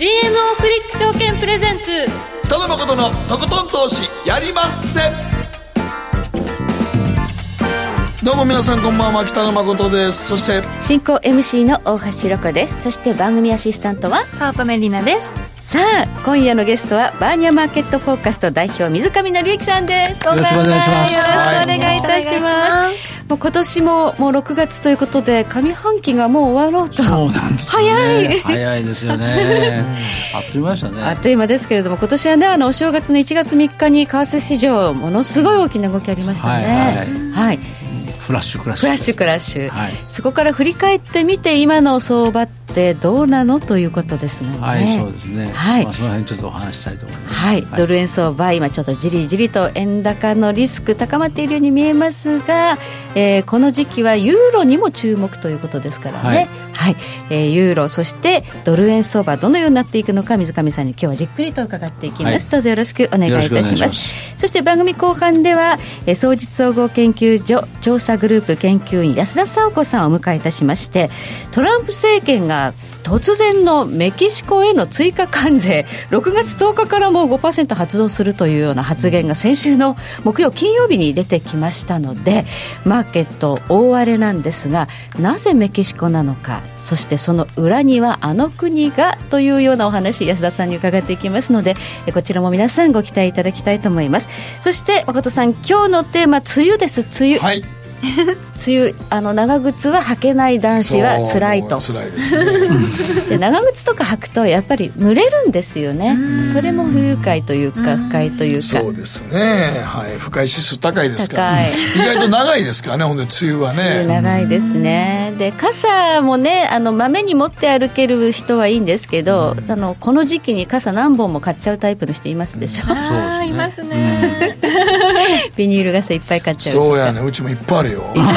GMO クリック証券プレゼンツ。北野誠のとことん投資やりまっせ。どうも皆さんこんばんは北野誠です。そして進行 MC の大橋ロコです。そして番組アシスタントは早乙女里奈です。さあ今夜のゲストはバーニャマーケットフォーカスト代表水上紀之さんです。よろしくお願いします。よろしくお願いいたしますもう今年ももう6月ということで上半期がもう終わろうと。そうなんですよね。早い。早いですよね。あっという間でしたね。あっという間ですけれども今年はねあのお正月の1月3日に為替市場ものすごい大きな動きありましたね。はい。はい。はい。はいフラッシュクラッシュ。クラッシュクラッシュ、はい。そこから振り返ってみて今の相場ってどうなのということですので、ね、はいそうですね。はい。まあ、その辺ちょっとお話したいと思います。はい、ドル円相場、今ちょっとじりじりと円高のリスク高まっているように見えますが、えーこの時期はユーロにも注目ということですからね、はい。えーユーロ、そしてドル円相場、どのようになっていくのか、水上さんに今日はじっくりと伺っていきます、はい。どうぞよろしくお願いいたします。そして番組後半では、えー、総実総合研究所調査グループ研究員安田沙子さんをお迎えいたしましてトランプ政権が突然のメキシコへの追加関税6月10日からもう5%発動するというような発言が先週の木曜金曜日に出てきましたのでマーケット大荒れなんですがなぜメキシコなのかそしてその裏にはあの国がというようなお話安田さんに伺っていきますのでこちらも皆さんご期待いただきたいと思います。そして誠さん今日のテーマ梅雨です。梅雨、はい。梅雨あの長靴は履けない男子は辛いと。そう辛いですね。で長靴とか履くとやっぱり蒸れるんですよね。それも不愉快というか不快というか。そうですね。はい。不快指数高いですから、意外と長いですからねほんで梅雨はね。長いですね、で傘もねあの豆に持って歩ける人はいいんですけど、あのこの時期に傘何本も買っちゃうタイプの人いますでしょ。あーいますね、ビニール傘いっぱい買っちゃうそうやね。うちもいっぱいあるよ。いっぱい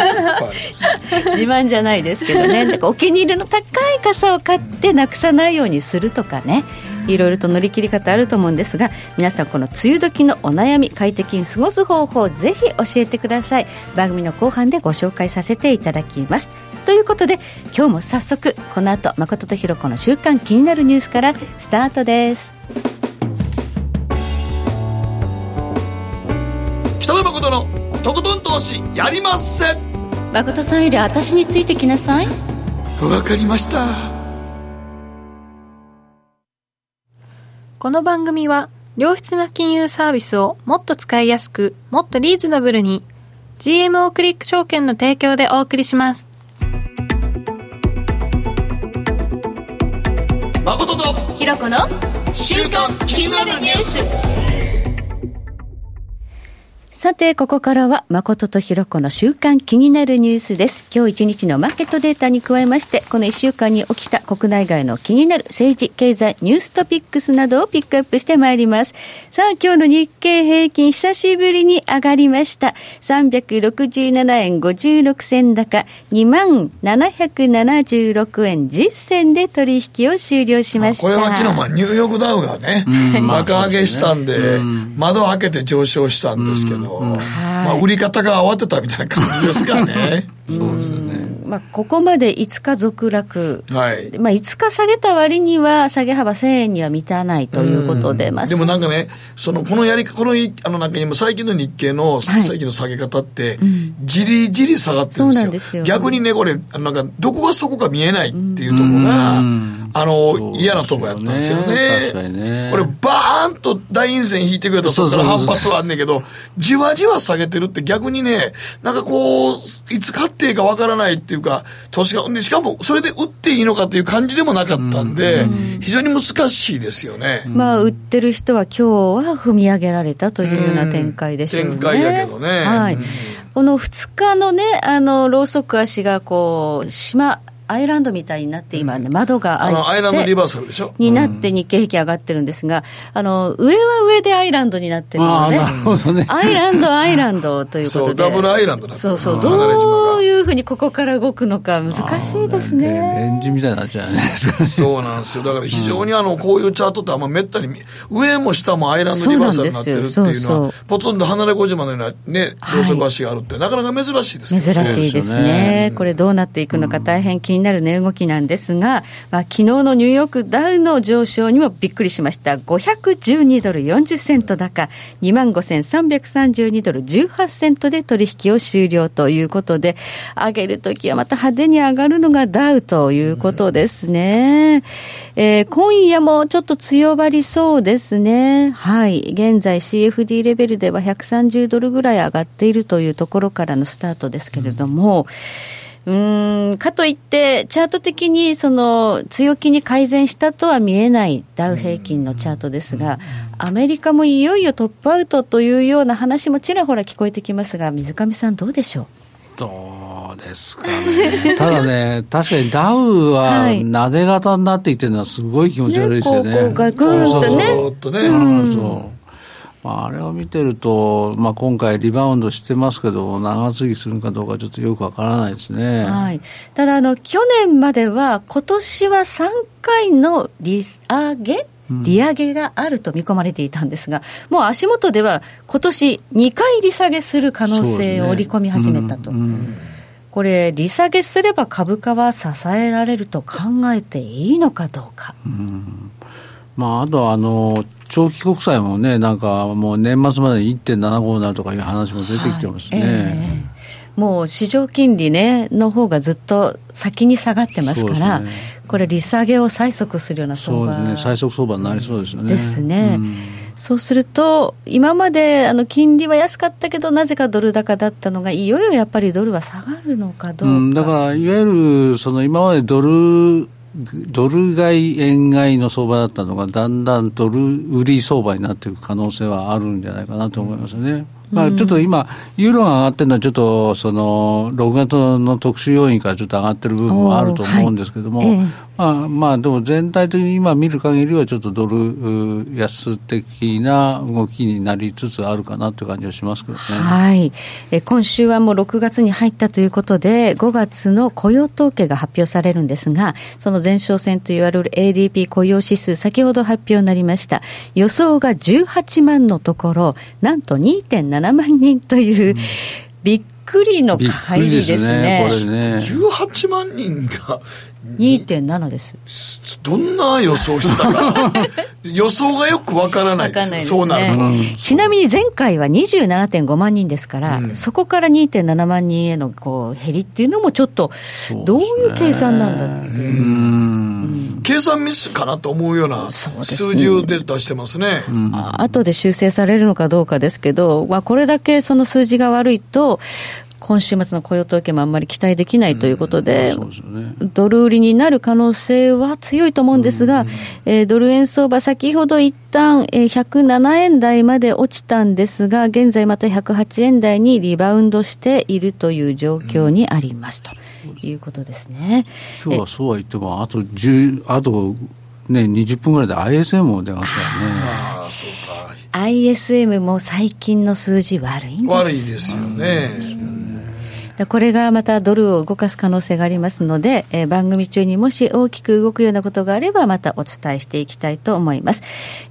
あります自慢じゃないですけどね。だからお気に入りの高い傘を買ってなくさないようにするとかね。いろいろと乗り切り方あると思うんですが皆さんこの梅雨時のお悩み快適に過ごす方法ぜひ教えてください。番組の後半でご紹介させていただきます。ということで今日も早速この後誠とひろ子の週間気になるニュースからスタートです。北野誠のとことん投資やりまっせ。誠さんより私についてきなさい。わかりました。この番組は良質な金融サービスをもっと使いやすくもっとリーズナブルに GMO クリック証券の提供でお送りします。誠とひろ子の週刊気になるニュースさて、ここからは、誠とひろこの週間気になるニュースです。今日一日のマーケットデータに加えまして、この一週間に起きた国内外の気になる政治、経済、ニューストピックスなどをピックアップしてまいります。さあ、今日の日経平均久しぶりに上がりました。367円56銭高、2776円10銭で取引を終了しました。これは昨日まあニューヨークダウがね、爆上げしたんで、窓を開けて上昇したんですけど、まあ売り方が慌てたみたいな感じですかね。そうですよねまあ、ここまで5日続落、はい。まあ、5日下げた割には、下げ幅1000円には満たないということで、まあ、でもなんかね、その、このやり、この、あの、なんか今、最近の日経の、最近の下げ方って、じりじり下がってるんですよ。すよ。逆にね、これ、なんか、どこがそこか見えないっていうところが、あの、嫌なとこやったんですよね。ね。これ、バーンと大陰線引いてくれたら、そこから反発はあんねんけど、じわじわ下げてるって逆にね、なんかこう、いつ買っていいかわからないっていうか、投資が、でしかもそれで売っていいのかっていう感じでもなかったんで、非常に難しいですよね。まあ、売ってる人は今日は踏み上げられたというような展開でしょうね。展開やけどねはいうん。この2日のね、あの、ローソク足がこう、島、アイランドみたいになって今ね、窓が開いて。アイランドリバーサルでしょ？になって日経平均上がってるんですが、あの、上は上でアイランドになってるので、あーなるほどねアイランド、アイランドということで。そうダブルアイランドそうそう、どういうふうにここから動くのか難しいですね。レンジみたいになっちゃうじゃないですか、ね。そうなんですよ。だから非常にあの、こういうチャートってあんまめったに見、上も下もアイランドリバーサルになってるっていうのは、ポツンと離れ小島のようなね、高速足があるって、なかなか珍しいですね。珍しいですねこれどうなっていくのか大変気にになる値動きなんですが、まあ、昨日のニューヨークダウの上昇にもびっくりしました。512ドル40セント高、25,332ドル18セントで取引を終了ということで、上げるときはまた派手に上がるのがダウということですね。えー今夜もちょっと強張りそうですね。はい。現在 CFD レベルでは130ドルぐらい上がっているというところからのスタートですけれども、うーん、かといって、チャート的にその強気に改善したとは見えないダウ平均のチャートですが、アメリカもいよいよトップアウトというような話もちらほら聞こえてきますが、水上さんどうでしょう？どうですかね。ただね、確かにダウははいなで型になってきてるのはすごい気持ち悪いですよね。ねこうこうガクーンとねずーっとね。うんそう。まあ、あれを見てると、まあ、今回リバウンドしてますけど、長続きするかどうかちょっとよくわからないですね。はい、ただあの、去年までは、今年は3回の利上げ、利上げがあると見込まれていたんですが、もう足元では、今年2回利下げする可能性を織り込み始めたと。これ、利下げすれば株価は支えられると考えていいのかどうか。まあ、あとはあの長期国債もね、なんかもう年末までに1.75になるとかいう話も出てきてますね。はいええもう市場金利ね、の方がずっと先に下がってますから、ねこれ、利下げを催促するような相場そうですね、最速相場になりそうですよね。ですね。うんそうすると、今まであの金利は安かったけど、なぜかドル高だったのが、いよいよやっぱりドルは下がるのかどうか。うん、だから、いわゆるその今までドル、ドル買い、円買いの相場だったのが、だんだんドル売り相場になっていく可能性はあるんじゃないかなと思いますよね。まあ、ちょっと今、ユーロが上がってるのは、ちょっとその6月の特殊要因からちょっと上がってる部分もあると思うんですけども、はいええまあ、まあ、でも全体的に今見る限りは、ちょっとドルう安的な動きになりつつあるかなという感じはしますけどね。はい。え今週はもう6月に入ったということで、5月の雇用統計が発表されるんですが、その前哨戦と言われる ADP 雇用指数、先ほど発表になりました。予想が18万のところ、なんと2.7万人という、びっくりのびっくりでですすねね。、これね。18万人が、2.7です。どんな予想してたか。予想がよくわからないですいですねそうなると。ちなみに前回は27.5万人ですから、うんそこから2.7万人へのこう減りっていうのもちょっと、どういう計算なんだって。うん。計算ミスかなと思うような数字を出出してますね。あ後で修正されるのかどうかですけど、まあ、これだけその数字が悪いと、今週末の雇用統計もあんまり期待できないということで。ドル売りになる可能性は強いと思うんですが、えードル円相場、先ほど一旦、えー107円台まで落ちたんですが、現在また108円台にリバウンドしているという状況にありますということですね。今日はそうは言っても、あと10、あとね、20分ぐらいで ISM も出ますからね。ああ、そうか。ISM も最近の数字悪いんです悪いですよね。でこれがまたドルを動かす可能性がありますので、えー番組中にもし大きく動くようなことがあれば、またお伝えしていきたいと思います。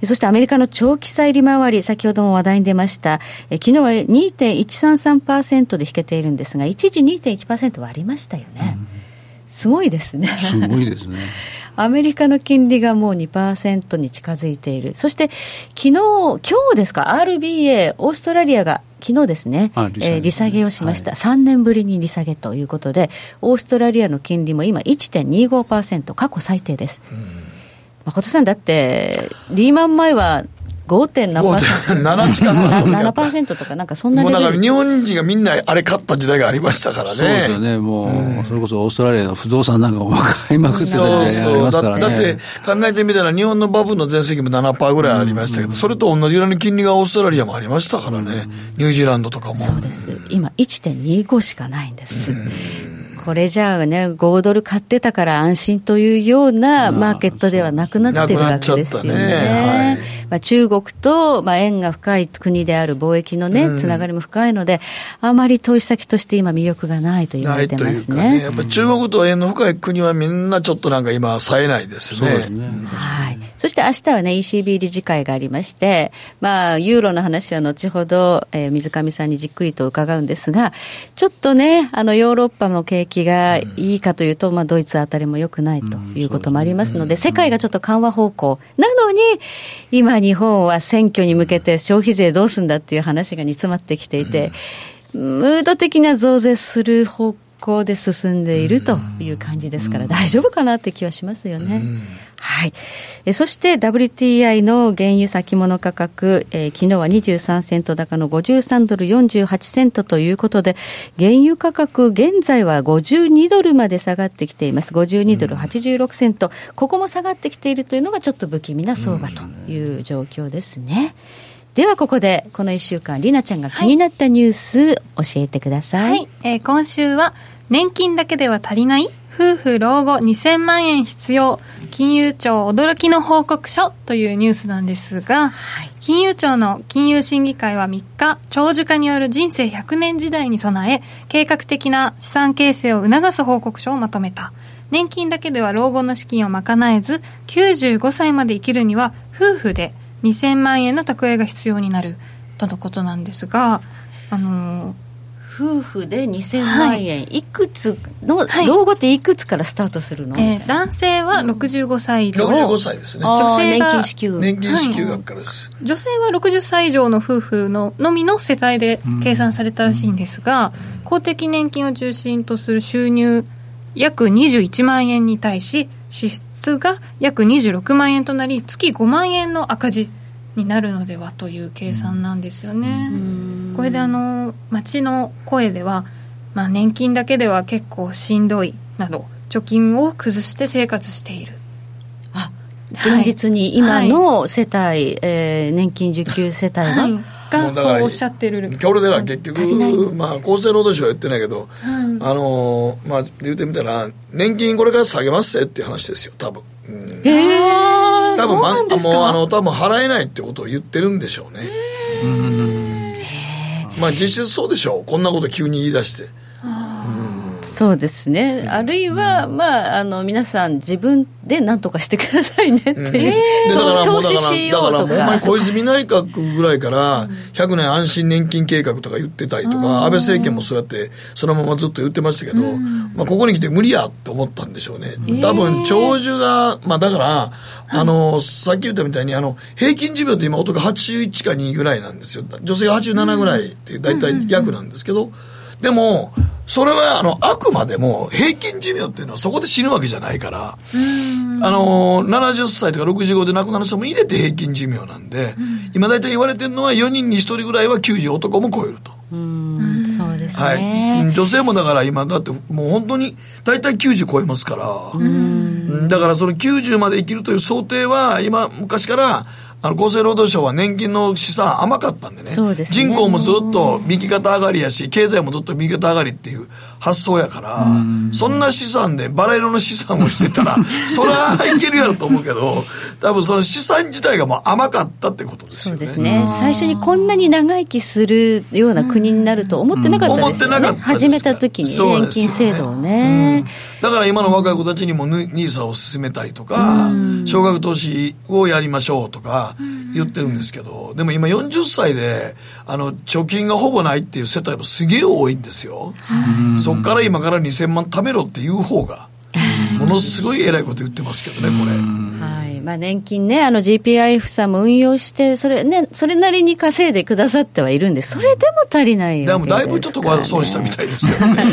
そしてアメリカの長期債利回り、先ほども話題に出ました、えー昨日は2.133%で引けているんですが、一時2.1%割りましたよね。すごいですね。すごいですね。アメリカの金利がもう2%に近づいている。そして、昨日、今日ですか、RBA、オーストラリアが、昨日ですね、あ利下げえー利下げをしました、3年ぶりに利下げということで、オーストラリアの金利も今1.25%、過去最低です。誠さん、だって、リーマン前は 5. 何パーセント5.7近くだった時あった7%とか、なんかそんなもうだから日本人がみんなあれ買った時代がありましたからね。そうですよね。もう、それこそオーストラリアの不動産なんかも買いまくってた時そう代がありそう。だますからね。だって考えてみたら日本のバブルの全盛期も7%ぐらいありましたけど、それと同じぐらいの金利がオーストラリアもありましたからね。ニュージーランドとかも。そうです。今1.25しかないんです。これじゃあね、5ドル買ってたから安心というようなマーケットではなくなってるわけですよなくなっちゃったねはねい。まあ、中国と、まあ、縁が深い国である貿易のね、つながりも深いので、あまり投資先として今魅力がないと言われてますね。ねやっぱり中国と縁の深い国はみんなちょっとなんか今、冴えないですね。すねはい。そして明日はね、ECB 理事会がありまして、まあ、ユーロの話は後ほど、えー、水上さんにじっくりと伺うんですが、ちょっとね、あの、ヨーロッパの景気がいいかというと、まあ、ドイツあたりも良くないということもありますので、世界がちょっと緩和方向。なのに、今日本は選挙に向けて消費税どうすんだっていう話が煮詰まってきていて、ムード的な増税する方向で進んでいるという感じですから、大丈夫かなって気はしますよね。はい、えそして WTI の原油先物価格、えー、昨日は23セント高の53ドル48セントということで、原油価格、現在は52ドルまで下がってきています、52ドル86セント、うん、ここも下がってきているというのが、ちょっと不気味な相場という状況ですね。ではここでこの1週間りなちゃんが気になったニュース、教えてください、はい、えー、今週は年金だけでは足りない夫婦老後2000万円必要金融庁驚きの報告書というニュースなんですが、はい、金融庁の金融審議会は3日長寿化による人生100年時代に備え計画的な資産形成を促す報告書をまとめた。年金だけでは老後の資金を賄えず95歳まで生きるには夫婦で2000万円の蓄えが必要になる。とのことなんですがあのー夫婦で2000万円、はい、いくつの、はい、老後っていくつからスタートするの、えー、男性は65歳以上。65歳ですね。女性が年金支給。年金支給額からです、はい、女性は60歳以上の夫婦ののみの世帯で計算されたらしいんですが、うん、公的年金を中心とする収入約21万円に対し支出が約26万円となり月5万円の赤字になるのではという計算なんですよね。これであの町の声では、まあ、年金だけでは結構しんどいなど貯金を崩して生活している。あ現実に今の世帯、はい、えー、年金受給世帯が、はいがそうおっしゃってる。結局、まあ、厚生労働省は言ってないけど、うん、あのまあ、言ってみたら年金これから下げますっていう話ですよ多分、うん、ええー多分、ま、もうあの多分払えないってことを言ってるんでしょうね。まあ実質そうでしょう。こんなこと急に言い出してそうですね、あるいは、まあ、あの皆さん、自分で何とかしてくださいねっていう、うん、だからもうだから、だからほんまに小泉内閣ぐらいから、100年安心年金計画とか言ってたりとか、安倍政権もそうやって、そのままずっと言ってましたけど、まあ、ここに来て無理やって思ったんでしょうね、多分長寿が、まあ、だから、あのさっき言ったみたいに、あの平均寿命って今、男81か2ぐらいなんですよ、女性が87ぐらいって大体逆なんですけど。でも、それはあのあくまでも平均寿命っていうのはそこで死ぬわけじゃないから、あの70歳とか65で亡くなる人も入れて平均寿命なんで、今大体言われてるのは4人に1人ぐらいは90男も超えると。うん。そうですね、はい、女性もだから今だってもう本当に大体90超えますから。だからその90まで生きるという想定は今昔からあの厚生労働省は年金の資産甘かったんでね、でね人口もずっと右肩上がりやし、経済もずっと右肩上がりっていう発想やから、そんな資産でバラ色の資産をしてたら、それはいけるやろと思うけど、多分その資産自体がもう甘かったってことですよね。そうですね。最初にこんなに長生きするような国になると思ってなかったですよね。思ってなかった始めた時に年金制度をね。だから今の若い子たちにも NISA を進めたりとか、少額投資をやりましょうとか言ってるんですけど、でも今40歳で、あの、貯金がほぼないっていう世帯もすげえ多いんですよ。そっから今から2000万貯めろっていう方が、ものすごい偉いこと言ってますけどね、これ。はいまあ、年金ね、あの GPIF さんも運用して、それね、それなりに稼いでくださってはいるんです、それでも足りないでもだいぶちょっと損したみたいですけどね。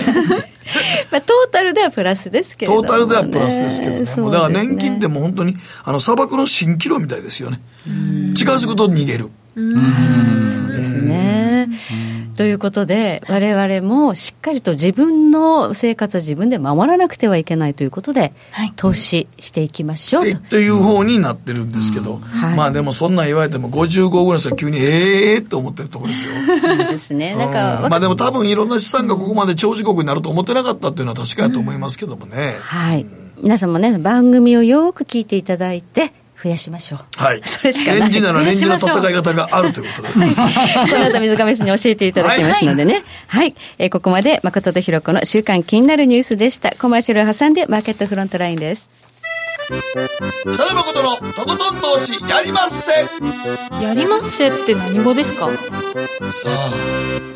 まあ、トータルではプラスですけど、ね、トータルではプラスですけどね。ねだから年金ってもう本当に、あの砂漠の蜃気楼みたいですよね。近づくと逃げる。うんそうですね。ということで、われわれもしっかりと自分の生活は自分で守らなくてはいけないということで、はい、投資していきましょうという方になってるんですけど、うんはい、まあでもそんなん言われても、55ぐらいの人は急に、ええー、って思ってるところですよ。そうですね。なんか、まあでも多分いろんな資産がここまで長寿国になると思ってなかったっていうのは確かやと思いますけどもね。うん、はい。皆さんもね、番組をよく聞いていただいて、増やしましょう。はい。それしかない。レンジならレンジの戦い方があるということで。この後水亀さんに教えていただきますのでね。はい。はい、えー、ここまで誠とひろ子の週間気になるニュースでした。コマーシャルを挟んでマーケットフロントラインです。北野誠のとことん投資やりまっせやりまっせって何語ですか？さあ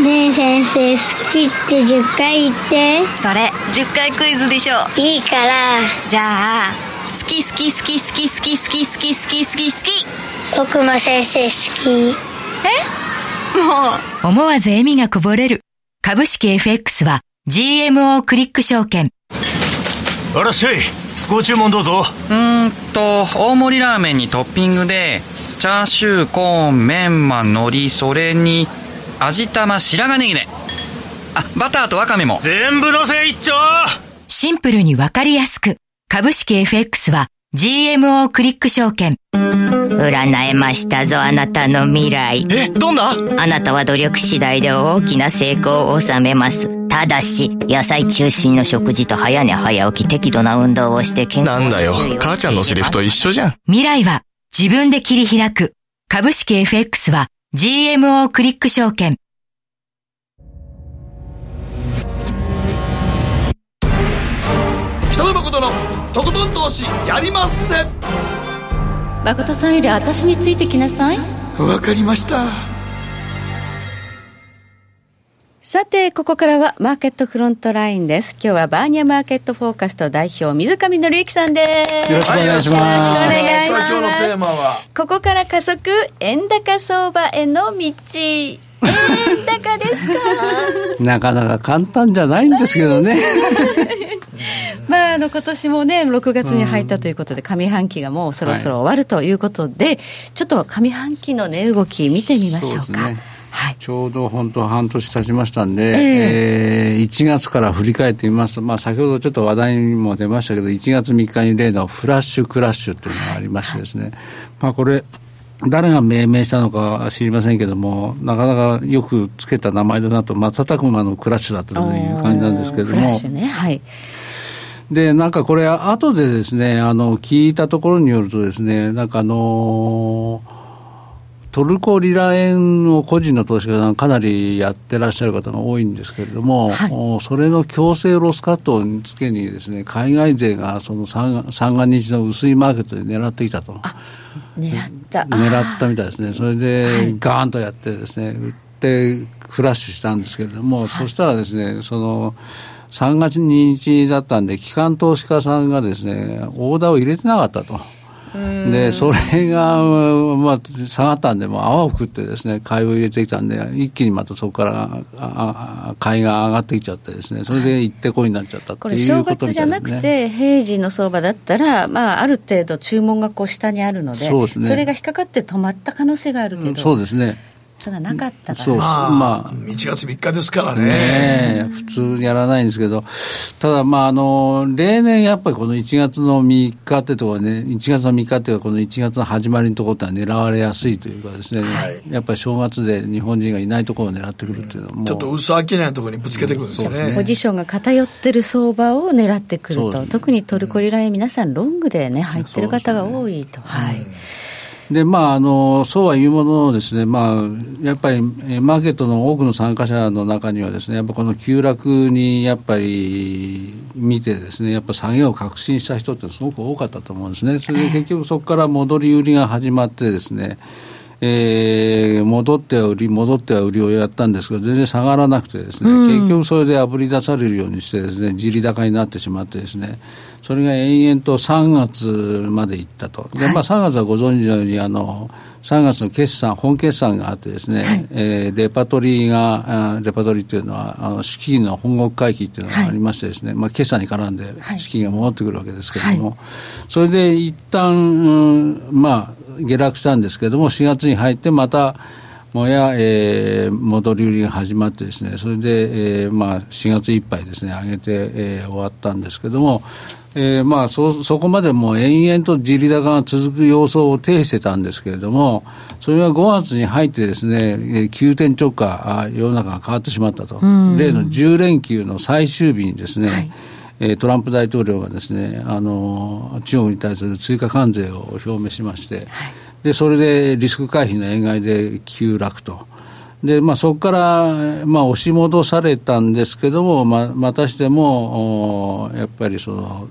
ねえ先生好きって10回言って。それ10回クイズでしょいいから。じゃあ好き好き好き好き好き好き好き好き好き好き。僕も先生好き。え？もう。思わず笑みがこぼれる。株式 FX は GMO クリック証券。あらっしゃい。ご注文どうぞ。うんと大盛りラーメンにトッピングでチャーシューコーンメンマ海苔それに味玉白髪ネギね。あバターとワカメも。全部のせ一丁。シンプルにわかりやすく。株式 FX は GMO クリック証券。占えましたぞあなたの未来。えどんな？あなたは努力次第で大きな成功を収めます。ただし、野菜中心の食事と早寝早起き適度な運動をして健康なんだよ、母ちゃんのセリフと一緒じゃん。未来は自分で切り開く。株式 FX は GMO クリック証券。北野誠のとことん投資やりまっせ誠さんより私についてきなさい。わかりました。さて、ここからはマーケットフロントラインです。今日はバーニャマーケットフォーカスト代表、水上紀之さんです。よろしくお願いします。よろしくお願いします。今日のテーマは？ここから加速、円高相場への道。円高ですか？なかなか簡単じゃないんですけどね。まあ、あの今年もね、6月に入ったということで、上半期がもうそろそろ終わるということで、はい、ちょっと上半期の値動き見てみましょうか。はい、ちょうど本当半年経ちましたんで、えー、えー、1月から振り返ってみますと、まあ、先ほどちょっと話題にも出ましたけど、1月3日に例のフラッシュクラッシュというのがありましてですね、はい、まあ、これ、誰が命名したのか知りませんけども、なかなかよくつけた名前だなと、瞬く間のクラッシュだったという感じなんですけれども。ね、はい。で、なんかこれ、後でですね、あの、聞いたところによるとですね、なんかあのートルコリラ円を個人の投資家さん、かなりやってらっしゃる方が多いんですけれども、はい、それの強制ロスカットをつけにです、ね、海外勢がその三三が日の薄いマーケットで狙ってきたと。狙った。狙ったみたいですね、それでガーンとやってですね、売ってクラッシュしたんですけれども、はい、そしたらですね、その3月日だったんで、機関投資家さんがですね、オーダーを入れてなかったと。で、それが、まあ、下がったんで、もう泡を食ってですね、買いを入れてきたんで、一気にまたそこから買いが上がってきちゃってですね、それで行ってこいになっちゃったっていうことね、これ、正月じゃなくて、平時の相場だったら、まあ、ある程度注文がこう下にあるので、そね、それが引っかかって止まった可能性があるけど、そうですね。がなかったから、そうまあ、1月3日ですからね。ね普通やらないんですけど、ただ、まあ、あの例年やっぱりこの1月の3日ってところね、1月の3日っていうか、この1月の始まりのところっては狙われやすいというかですね、はい、やっぱり正月で日本人がいないところを狙ってくるっていうのも、ちょっと薄商いのところにぶつけてくるんですよね,、ね。ポジションが偏ってる相場を狙ってくると、特にトルコリライン、皆さん、ロングでね、入ってる方が多いと。はい、うんでまあ、あのそうはいうもののですね、まあ、やっぱりマーケットの多くの参加者の中にはですね、やっぱこの急落にやっぱり見てですね、やっぱ下げを確信した人ってすごく多かったと思うんですね。それで結局そこから戻り売りが始まってですね、えー、戻っては売り、戻っては売りをやったんですけど、全然下がらなくてですね、うん、結局それであぶり出されるようにしてですね、地利高になってしまってですね、それが延々と3月までいったと。で、まあ3月はご存知のように、あの、3月の決算、本決算があってですね、はい、えー、レパトリーが、レパトリーというのは、あの資金の本国回帰っていうのがありましてですね、はい、まあ決算に絡んで資金が戻ってくるわけですけれども、はい、それで一旦、うん、まあ下落したんですけれども、4月に入ってまた、もや、えー、戻り売りが始まってですね、それで、えー、まあ4月いっぱいですね、上げて、えー、終わったんですけれども、えー、まあそそこまでもう延々と地利高が続く様相を呈してたんですけれども、それが5月に入ってですね、急転直下、世の中が変わってしまったと、例の10連休の最終日にですね、はい。えー、トランプ大統領がですねあの中国に対する追加関税を表明しまして、はい、でそれでリスク回避の円買いで急落と。で、まあ、そこから、まあ、押し戻されたんですけども、ままたしても、やっぱりその、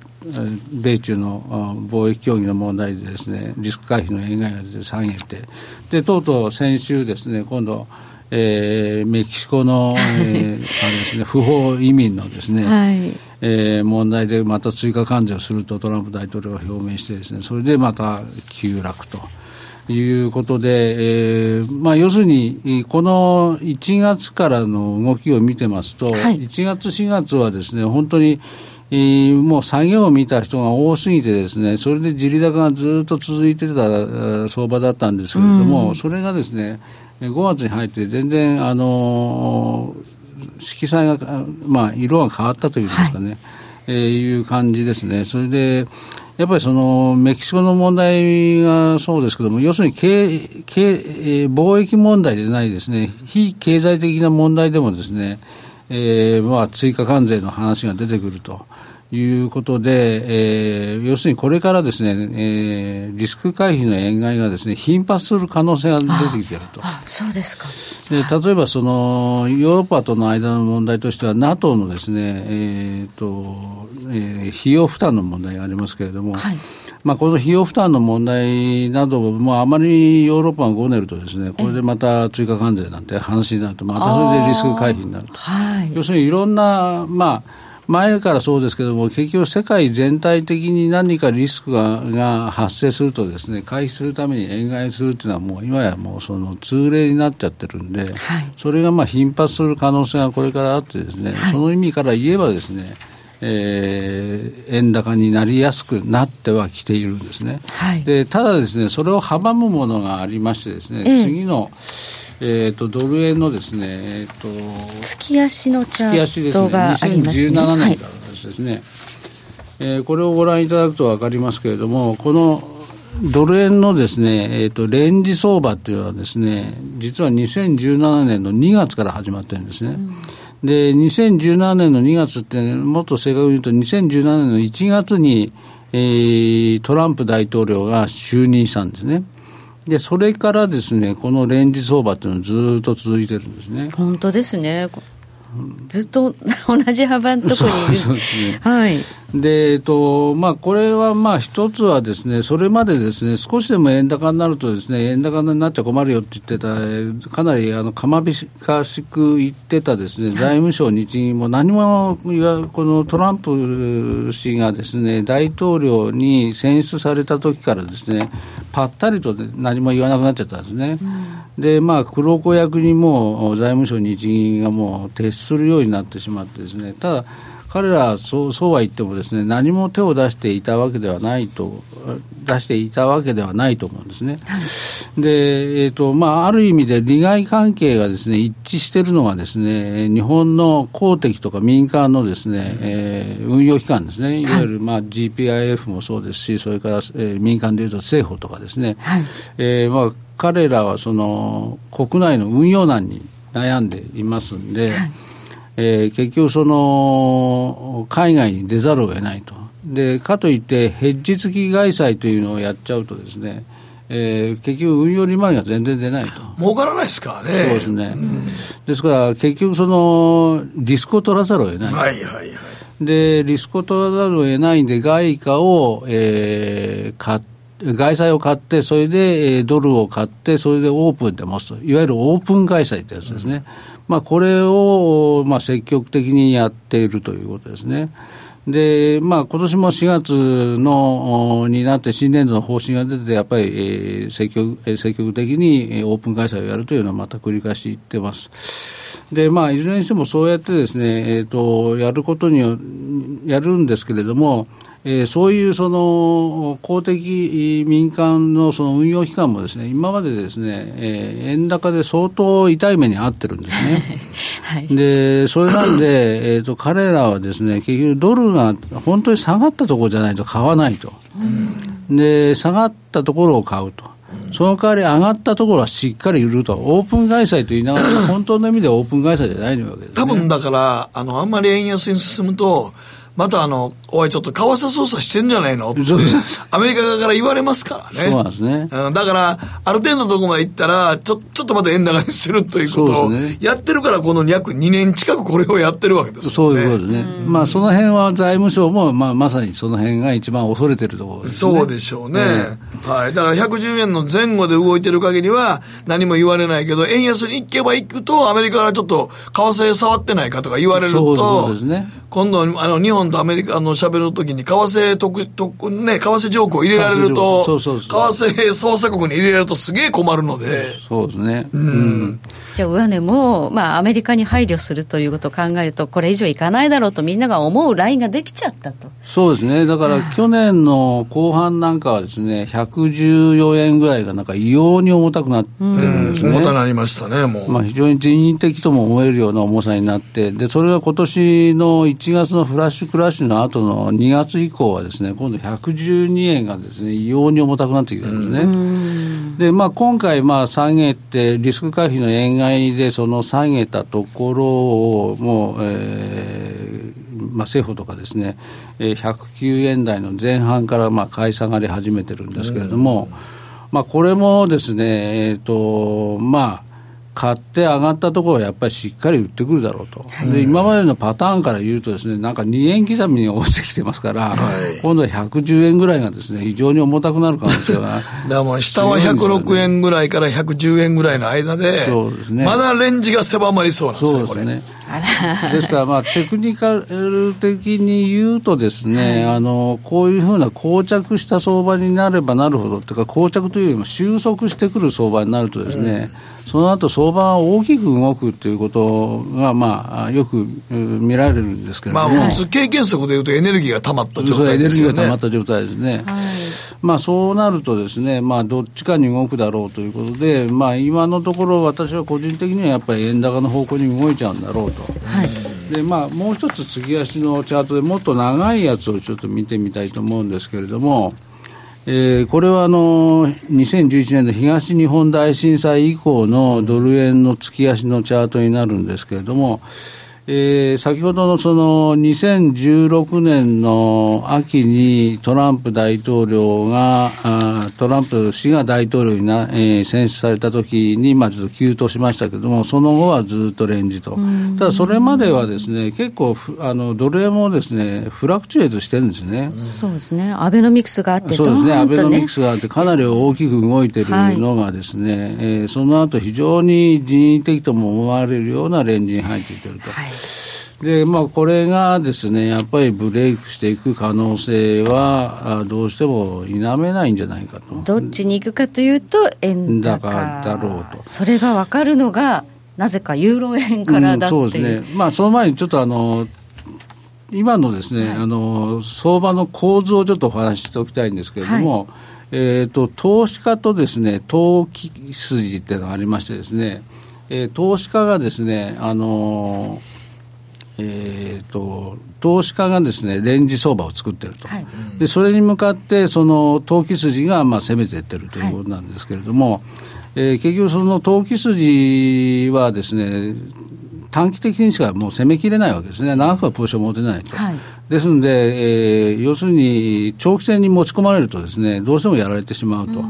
米中の貿易協議の問題でですね、リスク回避の円買いが下げて、で、とうとう先週ですね、今度、えー、メキシコの、えー、あれですね、不法移民のですね、はい、えー、問題でまた追加関税をするとトランプ大統領が表明してですね、それでまた急落と。いうことで、えーまあ、要するに、この1月からの動きを見てますと、はい、1月、4月はですね、本当に、えー、もう下げを見た人が多すぎてですね、それで地利高がずっと続いてた相場だったんですけれども、うん、それがですね、5月に入って全然、あのー、色彩が、まあ、色が変わったというんですかね、はい、えー、いう感じですね。それで、やっぱりそのメキシコの問題がそうですけども、要するに経経貿易問題でないですね、非経済的な問題でもですね、えー、まあ追加関税の話が出てくると。いうことで、えー、要するにこれからですね、えー、リスク回避の円買いがですね、頻発する可能性が出てきていると。そうですか。で、例えばその、ヨーロッパとの間の問題としては、NATO のですね、えっ、ー、と、えー、費用負担の問題がありますけれども、はい、まあ、この費用負担の問題なども、あまりヨーロッパがごねるとですね、これでまた追加関税なんて話になると、またそれでリスク回避になると。はい、要するにいろんな、まあ、前からそうですけども、結局、世界全体的に何かリスクがが発生するとですね、回避するために円買いするっていうのは、もう今やもうその通例になっちゃってるんで、はい、それがまあ頻発する可能性がこれからあってですね、はい、その意味から言えばですね、えー、円高になりやすくなってはきているんですね。はい、でただですね、それを阻むものがありましてですね、え次の、えーと、ドル円のですね、えーと、月足のチャートがありますね。2017年からですね、はい、えー、これをご覧いただくと分かりますけれども、このドル円のですね、えーと、レンジ相場というのはですね、実は2017年の2月から始まってるんですね。うんで、2017年の2月って、もっと正確に言うと、2017年の1月に、えー、トランプ大統領が就任したんですね。で、それからですね、このレンジ相場っていうのはずっと続いてるんですね。本当ですね。ずっと同じ幅のところにいる。そうですね。はい。で、えっと、まあ、これはまあ、一つはですね、それまでですね、少しでも円高になるとですね、円高になっちゃ困るよって言ってた、かなり、あの、かまびかしく言ってたですね、財務省、日銀も何も、このトランプ氏がですね、大統領に選出された時からですね、ぱったりと何も言わなくなっちゃったんですね。うん、で、まあ、黒子役にも財務省、日銀がもう徹するようになってしまってですね、ただ、彼らそうそうは言ってもですね何も手を出していたわけではないと出していたわけではないと思うんですね。はい、で、えーとまあ、ある意味で利害関係がですね一致しているのがですね日本の公的とか民間のですね、えー、運用機関ですね。い。わゆる、まあ、GPIF もそうですしそれから、えー、民間でいうと政府とかですね、はい、えー、まあ、彼らはその国内の運用難に悩んでいますんで、はいえー、結局その、海外に出ざるを得ないと。で、かといって、ヘッジ付き外債というのをやっちゃうとですね、えー、結局運用利回りが全然出ないと。儲からないですからね。そうですね。うん、ですから、結局その、リスクを取らざるを得ない。はいはいはい。で、リスクを取らざるを得ないんで、外貨を、えー、買って、外債を買って、それでドルを買って、それでオープンで持つと、いわゆるオープン開催ってやつですね。まあ、これを、まあ、積極的にやっているということですね。で、まあ、今年も4月の、になって新年度の方針が出て、やっぱり、え、積極、積極的にオープン開催をやるというのはまた繰り返し言ってます。で、まあ、いずれにしてもそうやってですね、えっ、ー、と、やることにやるんですけれども、えー、そういうその公的民間のその運用機関もですね今までですね、えー、円高で相当痛い目に遭ってるんですね。はい、でそれなんで、えーと、彼らはですね結局ドルが本当に下がったところじゃないと買わないと。で下がったところを買うと。その代わり上がったところはしっかり売ると、オープン開催と言いながら、本当の意味でオープン開催じゃないわけです、ね、多分だから、あの、あんまり円安に進むと、またあの、おい、ちょっと為替操作してんじゃないの？ってアメリカ側から言われますからね。そうなんですねうん、だから、ある程度のとこまで行ったら、ちょ、ちょっとまた円高にするということをねやってるから、この約2年近くこれをやってるわけですそう。いうことですね。まあ、その辺は財務省も、まあ、まさにその辺が一番恐れてるところですね。そうでしょうね。はい。だから110円の前後で動いてる限りは何も言われないけど、円安に行けば行くと、アメリカからちょっと為替触ってないかとか言われると、そうですね今度、あの、日本とアメリカの喋るときに、為替特、特、ね、為替条項入れられると、為替操作国に入れられるとすげえ困るので、そうですね。うん。じゃあ、上値も、まあ、アメリカに配慮するということを考えると、これ以上いかないだろうとみんなが思うラインができちゃったと。そうですね。だから、去年の後半なんかはですね、114円ぐらいがなんか異様に重たくなってるんですね。重たなりましたね、もう。まあ、非常に人為的とも思えるような重さになって、でそれが今年の1月のフラッシュクラッシュの後の2月以降はですね、今度112円がですね、異様に重たくなってきてるんですね。で、まあ、今回、まあ、下げて、リスク回避の円買いで、その下げたところを、もう、えーまあ、政府とかですね、えー109円台の前半から、まあ、買い下がり始めてるんですけれども、まあ、これもですね、えっ、と、まあ、買って上がったところはやっぱりしっかり売ってくるだろうと、で今までのパターンから言うとですねなんか2円刻みに落ちてきてますから、今度は110円ぐらいがですね非常に重たくなる可能性が だから下は106円ぐらいから110円ぐらいの間で、そうですねまだレンジが狭まりそうなんですね。そうですね。ですから、まあ、テクニカル的に言うとですね、あの、こういうふうな膠着した相場になればなるほど、というか、膠着というよりも収束してくる相場になるとですね、その後相場が大きく動くということが、まあ、よくうん見られるんですけれども。まあ、普通経験則でいうとエネルギーが溜まった状そうエネルギーが溜態ですよね。まった状態ですね。まあそうなるとですね、まあどっちかに動くだろうということで、まあ今のところ私は個人的にはやっぱり円高の方向に動いちゃうんだろうと。でまあもう一つ月足のチャートでもっと長いやつをちょっと見てみたいと思うんですけれども、えーこれはあの2011年の東日本大震災以降のドル円の月足のチャートになるんですけれども、えー先ほどのその2016年の秋にトランプ大統領が、あートランプ氏が大統領にな、えー選出された時に、まあ、ちょっと急騰しましたけれども、その後はずっとレンジと、ただそれまではですね結構ふあの、ドル円もですねフラクチュエートしてるんですね。そうですね。アベノミクスがあって、そうですね、アベノミクスがあって、かなり大きく動いてるのがですね、えーその後非常に人為的とも思われるようなレンジに入っていてると。で、まあ、これがですね、やっぱりブレイクしていく可能性は、あどうしても否めないんじゃないかと。どっちに行くかというと、円高。だだろうと。それが分かるのが、なぜかユーロ円からだっていう。うんそうですね、まあ、その前にちょっとあの、今のですね、あの相場の構図をちょっとお話ししておきたいんですけれども、えー、と投資家とですね投機筋っていうのがありましてですね、えー投資家がですね、あのえー、と投資家がですねレンジ相場を作ってると、はい。でそれに向かってその投機筋がまあ攻めていってるということなんですけれども、えー結局その投機筋はですね短期的にしかもう攻めきれないわけですね。長くはポジション持てないと、はい。ですので、えー要するに長期戦に持ち込まれるとですねどうしてもやられてしまうと。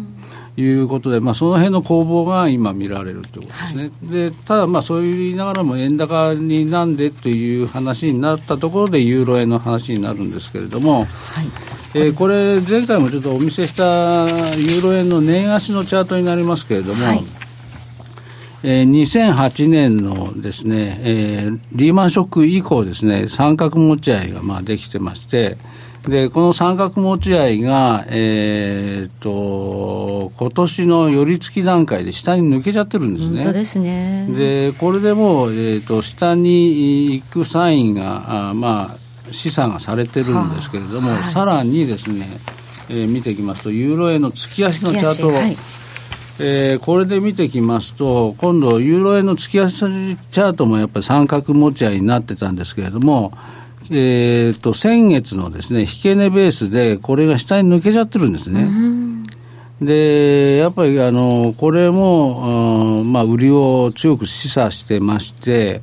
いうことで、まあ、その辺の攻防が今見られるということですね、でただ、まあ、そう言いながらも円高になんでという話になったところでユーロ円の話になるんですけれども、えーこれ、前回もちょっとお見せしたユーロ円の年足のチャートになりますけれども、はい。えー2008年のですね、えーリーマンショック以降ですね、三角持ち合いがまあできてまして、で、この三角持ち合いが、えーっと、今年の寄り付き段階で下に抜けちゃってるんですね。本当ですね。でこれでもう、えー、と下に行くサインが、あまあ、示唆がされてるんですけれども、さらにですね、えー見ていきますと、ユーロ円の月足のチャートを、はいえーこれで見てきますと、今度、ユーロ円の月足チャートもやっぱり三角持ち合いになってたんですけれども、えー、と先月のですね引け値ベースで、これが下に抜けちゃってるんですね。でやっぱりあのこれも、うんまあ、売りを強く示唆してまして、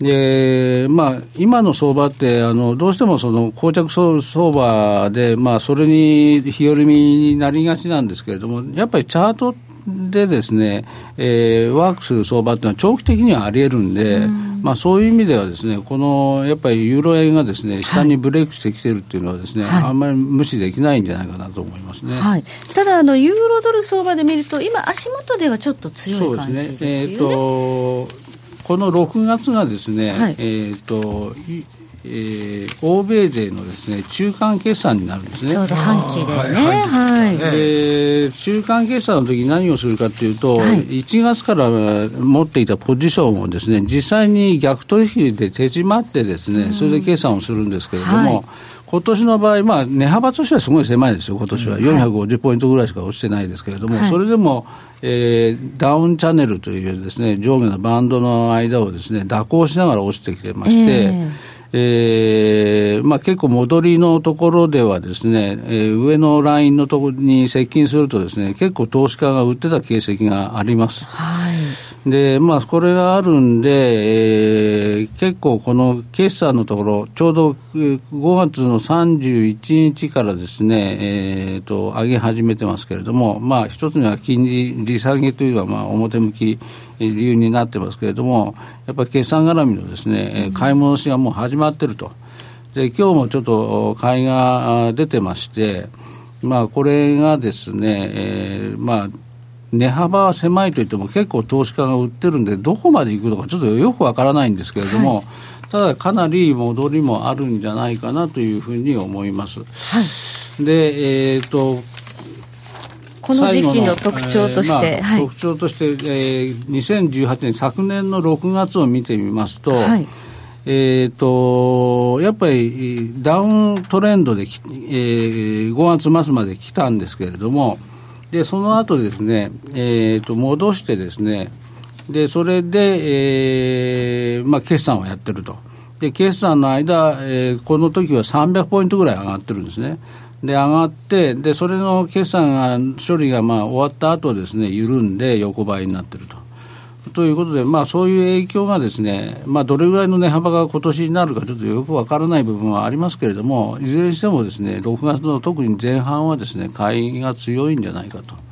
でまあ、今の相場ってあの、どうしてもその膠着相場で、まあ、それに日和見になりがちなんですけれども、やっぱりチャートでですね、えー、ワークする相場っていうのは長期的にはあり得るんで、うん、まあ、そういう意味ではですね、このやっぱりユーロ円がですね、下にブレイクしてきてるっていうのはですね、はい、あんまり無視できないんじゃないかなと思いますね。はい、ただあの、ユーロドル相場で見ると、今、足元ではちょっと強い感じですね。ね。えー、とこの6月がですね、はい、えーとえー、欧米勢のですね中間決算になるんですね。ちょうど半期でね。はい。で中間決算の時何をするかというと、はい、1月から持っていたポジションをですね実際に逆取引で手締まってですね、それで決算をするんですけれども。はい今年の場合、まあ、値幅としてはすごい狭いですよ、今年は、450ポイントぐらいしか落ちてないですけれども、はい、それでも、えー、ダウンチャンネルというです、ね、上下のバンドの間をですね蛇行しながら落ちてきてまして、えーえーまあ、結構戻りのところではですね、えー、上のラインのところに接近するとですね、結構投資家が売ってた形跡があります。はい。で、まあ、これがあるんで、えー、結構この決算のところ、ちょうど5月の31日からですね、えー、と、上げ始めてますけれども、まあ、一つには金利利下げというのは、まあ、表向き、理由になってますけれども、やっぱり決算絡みのですね、買い戻しがもう始まってると。で、今日もちょっと買いが出てまして、まあ、これがですね、えー、まあ、値幅は狭いといっても結構投資家が売ってるんで、どこまで行くのかちょっとよくわからないんですけれども、はい、ただかなり戻りもあるんじゃないかなというふうに思います。はい、で、えっ、ー、と、この時期の特徴として、えーまあ、特徴として、えー、2018年昨年の6月を見てみますと、はい、えーと、やっぱりダウントレンドで、えー、5月末まで来たんですけれどもでその後ですね、えーと、戻してですねでそれで、えーまあ、決算をやってるとで決算の間、えー、この時は300ポイントぐらい上がってるんですねで上がって、でそれの決算が処理がまあ終わった後ですね、緩んで横ばいになってると。ということで、まあ、そういう影響がですね、まあ、どれぐらいの値幅が今年になるかちょっとよくわからない部分はありますけれども、いずれにしてもですね、6月の特に前半はですね、買いが強いんじゃないかと。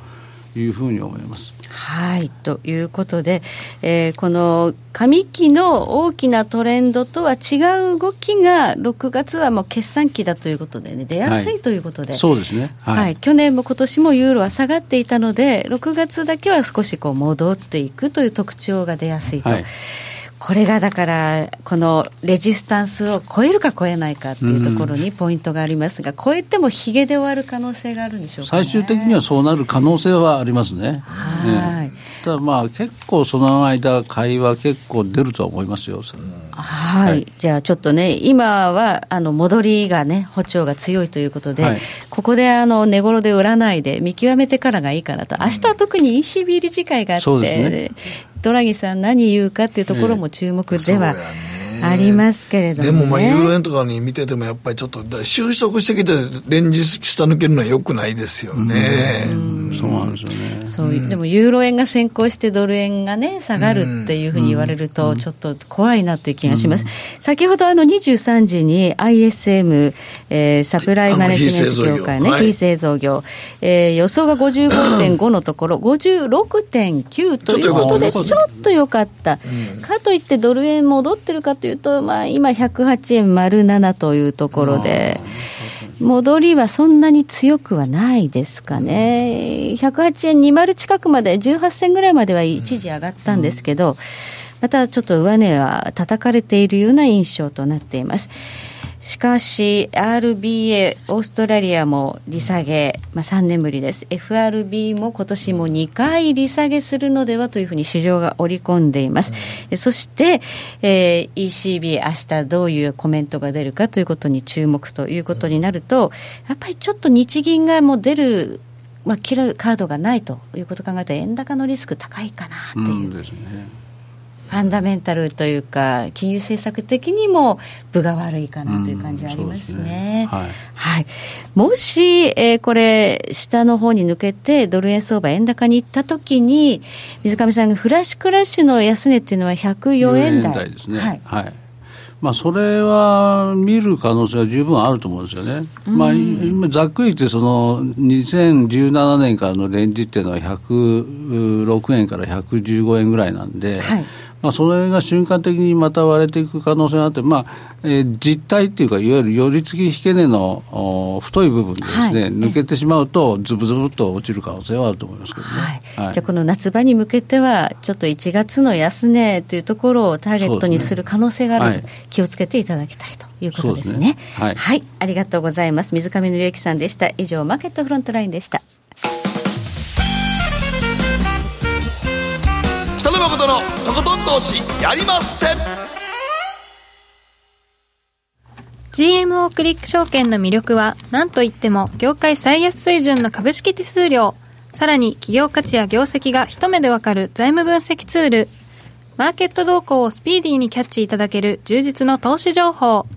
いうふうに思います。はい。ということで、えー、この上期の大きなトレンドとは違う動きが、6月はもう決算期だということでね、出やすいということで、はい、そうですね、はい、はい、去年も今年もユーロは下がっていたので、6月だけは少しこう戻っていくという特徴が出やすいと。はいこれがだから、このレジスタンスを超えるか超えないかっていうところにポイントがありますが、超えてもひげで終わる可能性があるんでしょうか、ね、最終的にはそうなる可能性はありますね。はい、ただまあ結構その間、買いは結構出るとは思いますよ。はい、はい、じゃあちょっとね、今はあの戻りがね、歩調が強いということで、はい、ここであの値頃で売らないで、見極めてからがいいかなと、明日は特に ECB 理事会があって、ね、ドラギさん、何言うかっていうところも注目では。ありますけれども、ね、でも、まあ、ユーロ円とかに見てても、やっぱりちょっと、収束してきて、連日下抜けるのはよくないですよね。うそうなんですよね。そう、でも、ユーロ円が先行して、ドル円がね、下がるっていうふうに言われると、ちょっと怖いなっていう気がします。先ほど、あの、23時に ISM、えー、サプライマネジメント業界ね、非製造業、えー、予想が55.5のところ、56.9ということで、ちょっと良かった。かといって、ドル円戻ってるかというと、まあ、今、108円丸7というところで、戻りはそんなに強くはないですかね、108円20近くまで、18銭ぐらいまでは一時上がったんですけど、またちょっと上値は叩かれているような印象となっています。しかし、RBA、オーストラリアも利下げ、まあ、3年ぶりです。FRB も今年も2回利下げするのではというふうに市場が織り込んでいます。うん、そして、えー、ECB、明日どういうコメントが出るかということに注目ということになると、やっぱりちょっと日銀がもう出るまあ、切るカードがないということを考えたら、円高のリスク高いかなっていう。うんですねファンダメンタルというか、金融政策的にも分が悪いかなという感じありますね。ねはい、はい、もし、えー、これ、下の方に抜けて、ドル円相場、円高に行ったときに、水上さん、フラッシュクラッシュの安値っていうのは104円台。円台ですね。はい、はいまあ、それは見る可能性は十分あると思うんですよね。まあ、今ざっくり言ってその2017年からのレンジっていうのは106円から115円ぐらいなんで、はい、まあ、それが瞬間的にまた割れていく可能性があって、まあえー、実態っていうか、いわゆる寄り付き引け値の太い部分でですね、はい、抜けてしまうと、ずぶずぶっと落ちる可能性はあると思いますけどね。はいはい、じゃあ、この夏場に向けては、ちょっと1月の安値というところをターゲットにする可能性がある、ね、気をつけていただきたいと。いうことですね。すねはい、はい、ありがとうございます。水上紀之さんでした。以上、マーケットフロントラインでした。投資やりません。GMO クリック証券の魅力は何といっても業界最安水準の株式手数料。さらに企業価値や業績が一目でわかる財務分析ツール。マーケット動向をスピーディーにキャッチいただける充実の投資情報。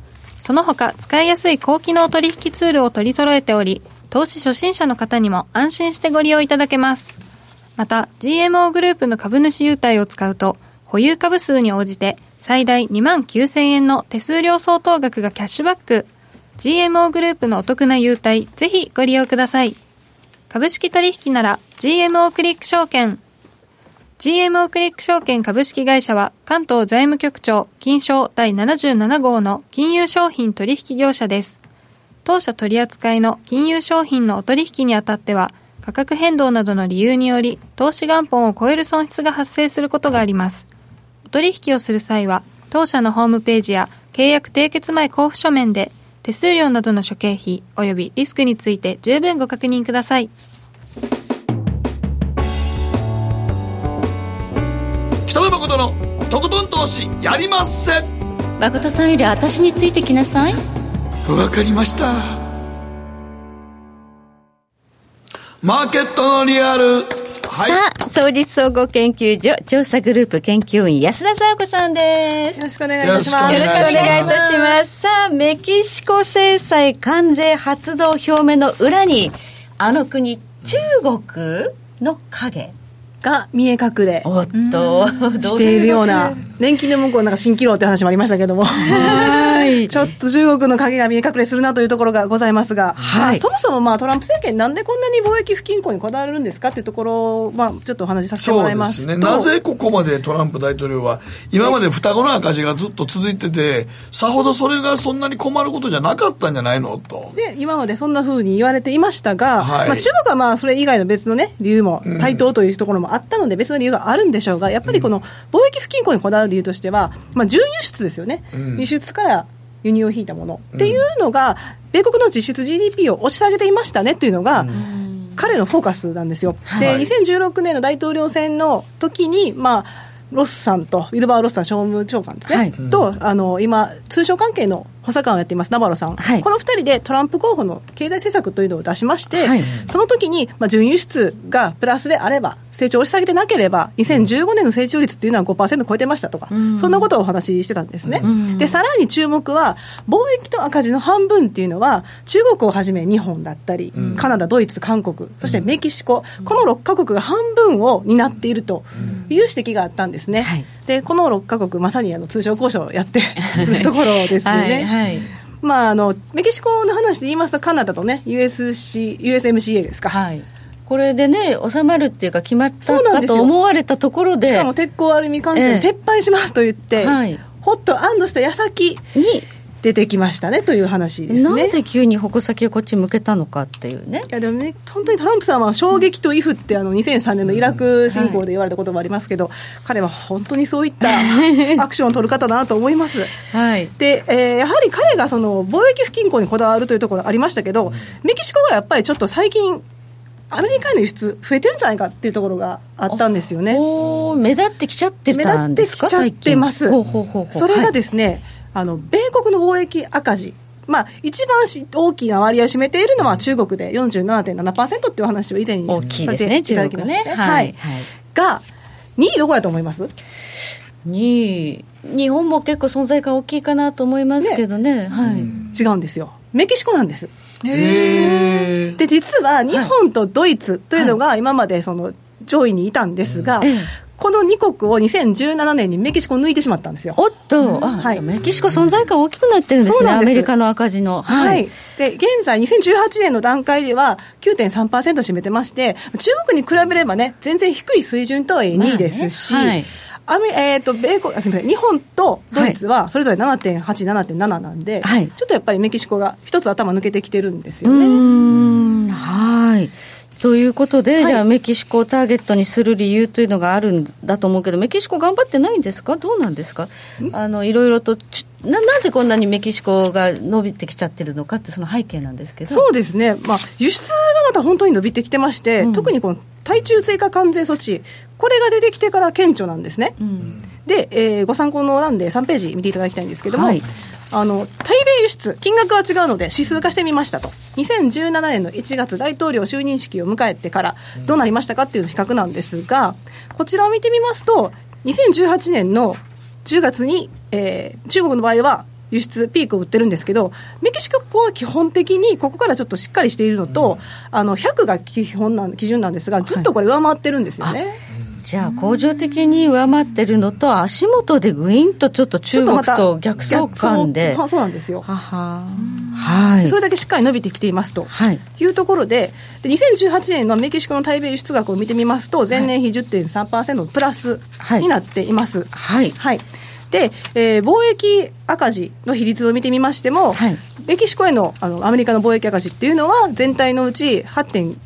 その他使いやすい高機能取引ツールを取り揃えており投資初心者の方にも安心してご利用いただけます。また GMO グループの株主優待を使うと保有株数に応じて最大2万9000円の手数料相当額がキャッシュバック。GMO グループのお得な優待ぜひご利用ください。株式取引なら GMO クリック証券。GMO クリック証券株式会社は関東財務局長金賞第77号の金融商品取引業者です。当社取扱いの金融商品のお取引にあたっては価格変動などの理由により、投資元本を超える損失が発生することがあります。お取引をする際は、当社のホームページや契約締結前交付書面で、手数料などの諸経費及びリスクについて十分ご確認ください。北野誠のとことん投資やりません誠さんより私についてきなさいわかりましたマーケットのリアル。はい、さあ、総実総合研究所調査グループ研究員安田沙子さんです。よろしくお願いいたします。よろしくお願いいたします。さあ、メキシコ制裁関税発動表明の裏に、あの国、中国の影。が見え隠れおっとしているような年金の向こうなんか蜃気楼って話もありましたけども。はい。ちょっと中国の影が見え隠れするなというところがございますが、はい、そもそもまあトランプ政権なんでこんなに貿易不均衡にこだわるんですかっていうところを、まあ、ちょっとお話しさせてもらいますね、なぜここまでトランプ大統領は今まで双子の赤字がずっと続いててさほどそれがそんなに困ることじゃなかったんじゃないのと。で今までそんなふうに言われていましたが、はい、まあ、中国はまあそれ以外の別のね理由も台頭というところもあったので別の理由があるんでしょうが、やっぱりこの貿易不均衡にこだわる理由としては、まあ、純輸出ですよね、輸出から輸入を引いたもの、っていうのが、米国の実質 GDP を押し下げていましたね。っていうのが、彼のフォーカスなんですよ。で、2016年の大統領選の時に、まあ、ロスさんと、ウィルバー・ロスさん商務長官ですね、はい、と、あの、今、通商関係の補佐官をやっていますナバロさん、はい、この2人でトランプ候補の経済政策というのを出しまして、はい、その時に、まあ、準輸出がプラスであれば、成長を下げてなければ、2015年の成長率っていうのは5%超えてましたとか、うん、そんなことをお話ししてたんですね。うん、で、さらに注目は、貿易と赤字の半分っていうのは、中国をはじめ日本だったり、うん、カナダ、ドイツ、韓国、そしてメキシコ、この6か国が半分を担っているという指摘があったんですね。はい、で、この6か国、まさにあの通商交渉をやっているところですよね。はいまあ、あのメキシコの話で言いますと、カナダとね、USC USMCA ですか。はい。これでね、収まるっていうか、決まったかと思われたところで、しかも鉄鋼アルミ関税撤廃しますと言って、えーはい、ほっと安堵した矢先に出てきましたねという話ですねなぜ急に矛先をこっち向けたのかっていうね。いやでもね、本当にトランプさんは衝撃とイフってあの2003年のイラク侵攻で言われたこともありますけど、はい、彼は本当にそういった アクションを取る方だなと思います。はい、で、えー、やはり彼がその貿易不均衡にこだわるというところありましたけど、メキシコはやっぱりちょっと最近、アメリカへの輸出増えてるんじゃないかっていうところがあったんですよね。目立ってきちゃってたんですか目立ってきちゃってます。それがですね、はいあの米国の貿易赤字。まあ、一番し大きな割合を占めているのは中国で47.7%っていう話を以前にさせていただきましたね。ね。はい、はい、が、2位どこやと思います？に日本も結構存在感大きいかなと思いますけどね、はい、違うんですよ。メキシコなんです。で実は日本とドイツというのが今までその上位にいたんですが、ええこの2国を2017年にメキシコ抜いてしまったんですよ。おっと、あはい。メキシコ存在感大きくなってるんですね、そうなんです。アメリカの赤字の。はい、で現在、2018年の段階では9.3%占めてまして、中国に比べればね、全然低い水準とはいえ2位ですし、まあねはい。アメえー、と米国あすみません。日本とドイツはそれぞれ7.8、7.7なんで、はい。ちょっとやっぱりメキシコが一つ頭抜けてきてるんですうよね。はいということで、はい。じゃあ、メキシコをターゲットにする理由というのがあるんだと思うけど、メキシコ頑張ってないんですか、どうなんですか、あのいろいろとちな、なぜこんなにメキシコが伸びてきちゃってるのかって、その背景なんですけど。そうですね、まあ、輸出がまた本当に伸びてきてまして、うん。特にこの対中追加関税措置、これが出てきてから顕著なんですね。うん。で、えーご参考の欄で3ページ見ていただきたいんですけども、はいあの対米輸出、金額は違うので指数化してみましたと、2017年の1月、大統領就任式を迎えてからどうなりましたかっていう比較なんですが、こちらを見てみますと、2018年の10月に、えー中国の場合は輸出ピークを打ってるんですけど、メキシコは基本的にここからちょっとしっかりしているのと、あの100が基本なん基準なんですが、ずっとこれ、上回ってるんですよね。じゃあ、恒常的に上回ってるのと、足元でぐいんとちょっと中国と逆相関で。そうなんですよ。はははい。それだけしっかり伸びてきていますと。はい。いうところでで、2018年のメキシコの対米輸出額を見てみますと、前年比10.3%のプラスになっています。はい。はいで、えー貿易赤字の比率を見てみましても、はいメキシコへのあのアメリカの貿易赤字っていうのは、全体のうち8.9%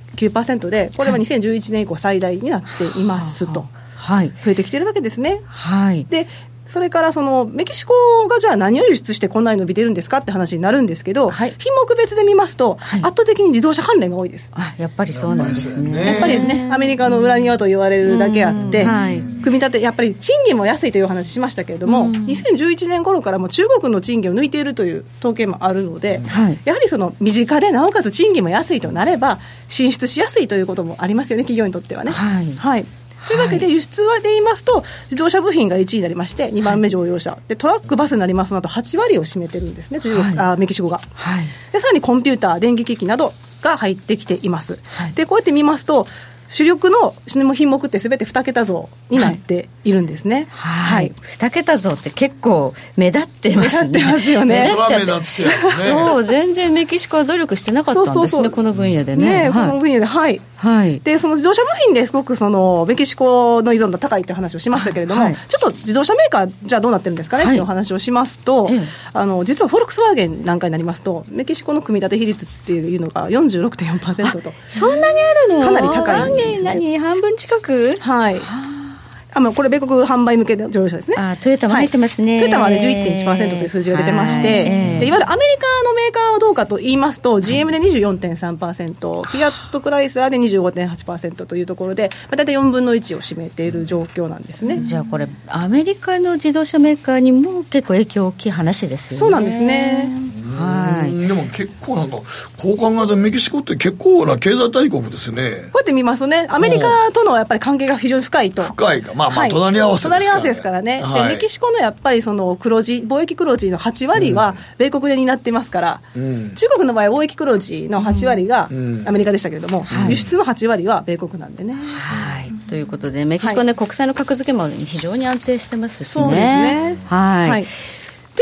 で、これは2011年以降最大になっていますと。はい。増えてきてるわけですね。はい。でそれからそのメキシコがじゃあ何を輸出してこんなに伸びてるんですかって話になるんですけど、はい。品目別で見ますと、はい。圧倒的に自動車関連が多いです。あ、やっぱりそうなんですね。やっぱりね、アメリカの裏庭と言われるだけあって、うんはい。組み立て、やっぱり賃金も安いというお話しましたけれども、2011年頃からも中国の賃金を抜いているという統計もあるので、はい。やはりその身近でなおかつ賃金も安いとなれば、進出しやすいということもありますよね、企業にとってはね。はいというわけで、輸出はで言いますと、自動車部品が1位になりまして、2番目乗用車、でトラック、バスになりますのと8割を占めてるんですね、中国、はいあメキシコが。はい。でさらにコンピューター、電気機器などが入ってきています。はいで、こうやって見ますと、主力の品目ってすべて2桁増になっているんですね。はい。二桁増って結構目立ってますね。目立ってますよね目立っちゃってそう、全然メキシコは努力してなかったんですね、そうそうそうこの分野でねね。この分野で、はい。はい。で、その自動車部品ですごくそのメキシコの依存度高いって話をしましたけれども、はい。ちょっと自動車メーカー、じゃあどうなってるんですかね、はい。っていうお話をしますと、ええ。あの実はフォルクスワーゲンなんかになりますと、メキシコの組み立て比率っていうのが46.4%と。そんなにあるの？かなり高いんですね。何？半分近く？はい。あのこれ、米国販売向けの乗用車ですね。あトヨタも入ってますねはいトヨタはあれ11.1%という数字が出てまして、はいええでいわゆるアメリカのメーカーはどうかと言いますと、GM で24.3%、フィアットクライスラーで25.8%というところで、まあ、大体4分の1を占めている状況なんですね。じゃあこれ、アメリカの自動車メーカーにも結構影響大きい話ですよね。そうなんですね。はい。うんでも結構なんか、こう考えるとメキシコって結構な経済大国ですね。こうやって見ますとね、アメリカとのやっぱり関係が非常に深いと。深いか。まあまあ、はい隣り合わせですから、ね。隣り合わせですからね、はいでメキシコのやっぱりその黒字、貿易黒字の8割は米国で担ってますから、ん中国の場合は貿易黒字の8割がんアメリカでしたけれども、輸出の8割は米国なんでね。はい。ということで、メキシコね、国債の格付けも非常に安定してますしね。そうですねはい。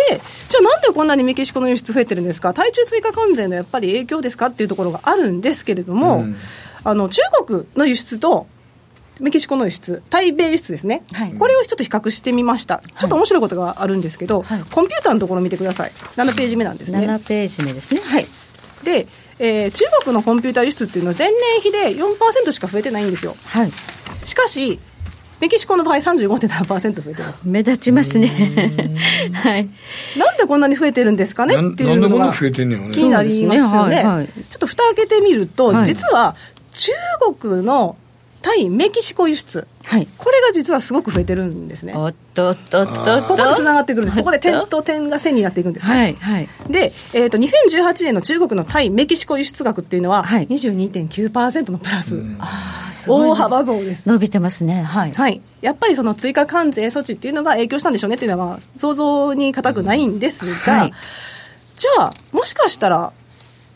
はいでじゃあなんでこんなにメキシコの輸出増えてるんですか、対中追加関税のやっぱり影響ですか？っていうところがあるんですけれども、うんあの中国の輸出とメキシコの輸出、対米輸出ですね、はいこれをちょっと比較してみました、ちょっと面白いことがあるんですけど、はいコンピューターのところを見てください、7ページ目なんですね。7ページ目ですね。はい。で、えー中国のコンピューター輸出っていうのは前年比で4%しか増えてないんですよ。はい。しかし、メキシコの場合35.7%増えてます。目立ちますね。はい。なんでこんなに増えてるんですかね？っていうのが気になりますよね。ねはいはいちょっと蓋開けてみると、はい実は中国の対メキシコ輸出、はい。これが実はすごく増えてるんですね。おっとっとっとっと。ここでつながってくるんです。ここで点と点が線になっていくんですね。はい。はい。で、えー、と2018年の中国の対メキシコ輸出額っていうのは、はい22.9%のプラス。ああ、大幅増です。伸びてますね。はい。はい。やっぱりその追加関税措置っていうのが影響したんでしょうねっていうのは、まあ、想像に難くないんですが、はい、じゃあ、もしかしたら、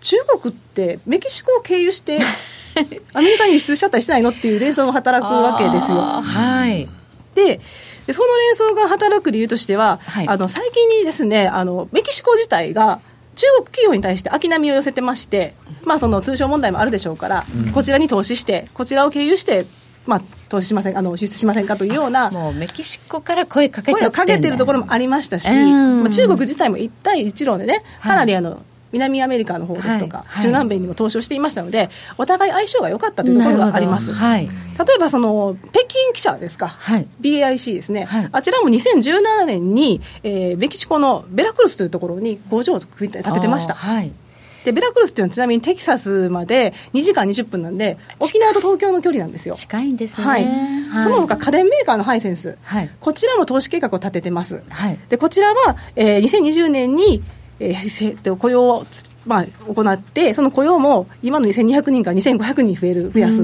中国ってメキシコを経由して、アメリカに輸出しちゃったりしないのっていう連想が働くわけですよ。はい。で、でその連想が働く理由としては、はい、あの最近にですねあのメキシコ自体が中国企業に対して秋波を寄せてまして、まあ、その通商問題もあるでしょうから、うん、こちらに投資してこちらを経由してまあ、投資しませんあの輸出しませんかというようなもうメキシコから声かけちゃって声をかけてるところもありましたし、まあ、中国自体も一帯一路でねかなりあの、はい南アメリカの方ですとか、はい、中南米にも投資をしていましたので、お互い相性が良かったというところがあります。はい、例えばその北京記者ですか、はい、BAIC ですね、はい、あちらも2017年に、えー、メキシコのベラクルスというところに工場を建ててました。はい。でベラクルスっていうのはちなみにテキサスまで2時間20分なんで沖縄と東京の距離なんですよ。近いんですね、はい、はい、その他家電メーカーのハイセンス、はい、こちらも投資計画を立ててます、はい、でこちらは、えー、2020年にえー、雇用を、まあ、行って、その雇用も今の2200人から2500人増える、増やす。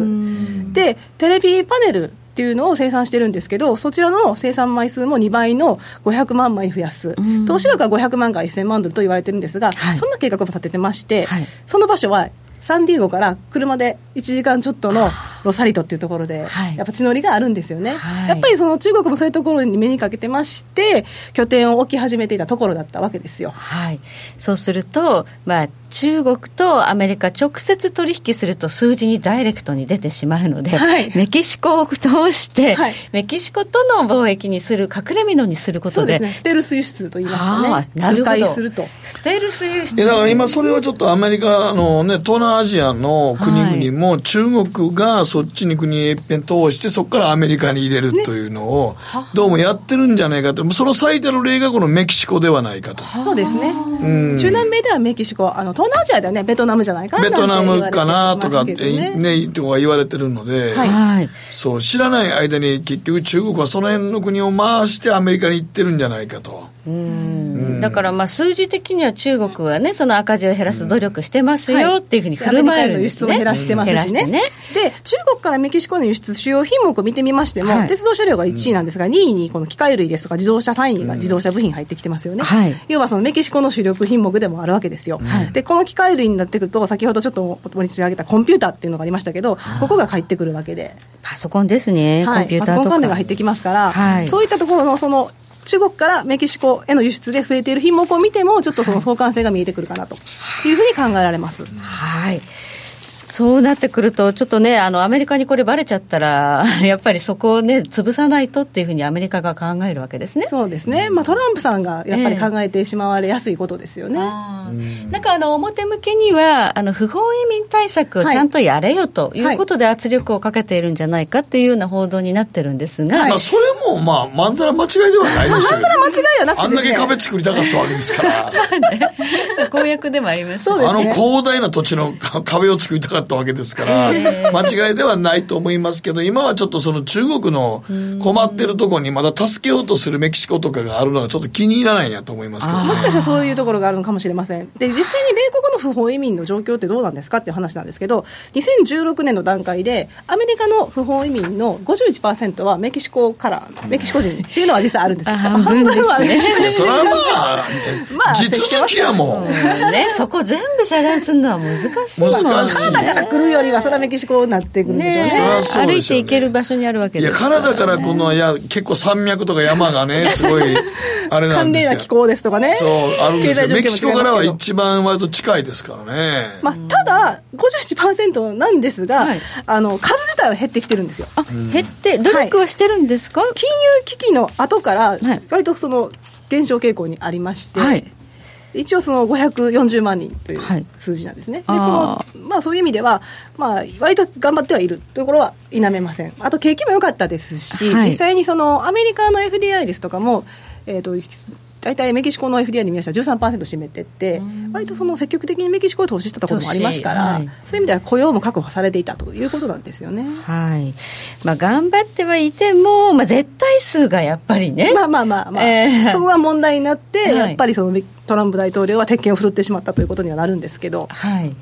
で、テレビパネルっていうのを生産してるんですけど、そちらの生産枚数も2倍の500万枚増やす、投資額は500万から1000万ドルと言われてるんですが、はい、そんな計画も立ててまして、はい、その場所はサンディエゴから車で1時間ちょっとのロサリトっていうところで、やっぱ地のりがあるんですよね、はい、やっぱりその中国もそういうところに目にかけてまして、拠点を置き始めていたところだったわけですよ。はい、そうすると、まあ、中国とアメリカ直接取引すると数字にダイレクトに出てしまうので、はい、メキシコを通して、はい、メキシコとの貿易にする隠れ蓑にすることで、ね、ステルス輸出と言いますかね。なるほど。すると。ステルス輸出。だから今それはちょっとアメリカのね東南アジアの国々も中国がそっちに国へ一遍通してそこからアメリカに入れるというのをどうもやってるんじゃないかと。その最たる例がこのメキシコではないかと。そうですね、うん、中南米ではメキシコあの東南アジアではね、ベトナムじゃないかなベトナムかなとかってね、ね、とか言われてるので、はい、そう、知らない間に結局中国はその辺の国を回してアメリカに行ってるんじゃないかと。うんだからまあ数字的には中国はね、その赤字を減らす努力してますよっていうふうに振る舞えるんですね。輸出も減らしてますしね。ね。で、中国からメキシコの輸出主要品目を見てみましても、はい、鉄道車両が1位なんですが、2位にこの機械類ですとか自動車3位が自動車部品入ってきてますよね。はい、要はそのメキシコの主力品目でもあるわけですよ。はい、で、この機械類になってくると、先ほどちょっと盛り上げたコンピューターっていうのがありましたけど、ここが入ってくるわけで。パソコンですね、はい、コンピューターパソコン関連が入ってきますから、そういったところのその中国からメキシコへの輸出で増えている品目を見ても、ちょっとその相関性が見えてくるかなというふうに考えられます。はいそうなってくると、ちょっとね、あのアメリカにこればれちゃったら、やっぱりそこをね、潰さないとっていうふうにアメリカが考えるわけですね。そうですね、まあ、トランプさんがやっぱり考えてしまわれやすいことですよね。えー、なんかあの表向きにはあの、不法移民対策をちゃんとやれよということで圧力をかけているんじゃないかっていうような報道になってるんですが、はい、まあ、それもまあ、まんざら間違いではないですよ、まあ、まんざら間違いはなくて、ね、あんだけ壁作りたかったわけですから。まあね、公約でもあります、ね、あの広大な土地の壁を作りたかったわけですから。間違いではないと思いますけど、今はちょっとその中国の困ってるところにまだ助けようとするメキシコとかがあるのがちょっと気に入らないんやと思いますけど、ね、もしかしたらそういうところがあるのかもしれません。で、実際に米国の不法移民の状況ってどうなんですかっていう話なんですけど、2016年の段階で、アメリカの不法移民の51%はメキシコから、メキシコ人っていうのは実際あるんです。半分はね。それはまあ、まあ、地続きやもん。ね、そこ全部遮断するのは難しいもん、ね。難しい。から来るよりは、それはメキシコになってくるんでしょうね。ね歩いて行ける場所にあるわけです、ね、いや、カナダからこの、いや、結構山脈とか山がね、すごい、あれなんですよ。寒冷な気候ですとかね。そう、あるんですよ。メキシコからは一番割と近いですからね。まあ、ただ、57%なんですが、はい、あの、数自体は減ってきてるんですよ。あ、減って、努力はしてるんですか、はい、金融危機の後から、割とその、減少傾向にありまして、はい、一応その540万人という数字なんですね、はい、でこのまあ、そういう意味では、まあ割と頑張ってはいるというところは否めません、あと景気も良かったですし、はい、実際にそのアメリカの FDI ですとかも、えーと大体メキシコの FDI で見ました。ら13%占めてて、割とその積極的にメキシコを投資したところもありますから、はい、そういう意味では雇用も確保されていたということなんですよね。はい。まあ、頑張ってはいても、まあ、絶対数がやっぱりね。まあまあまあまあ、えー、そこが問題になって、やっぱりそのトランプ大統領は鉄拳を振るってしまったということにはなるんですけど。はい。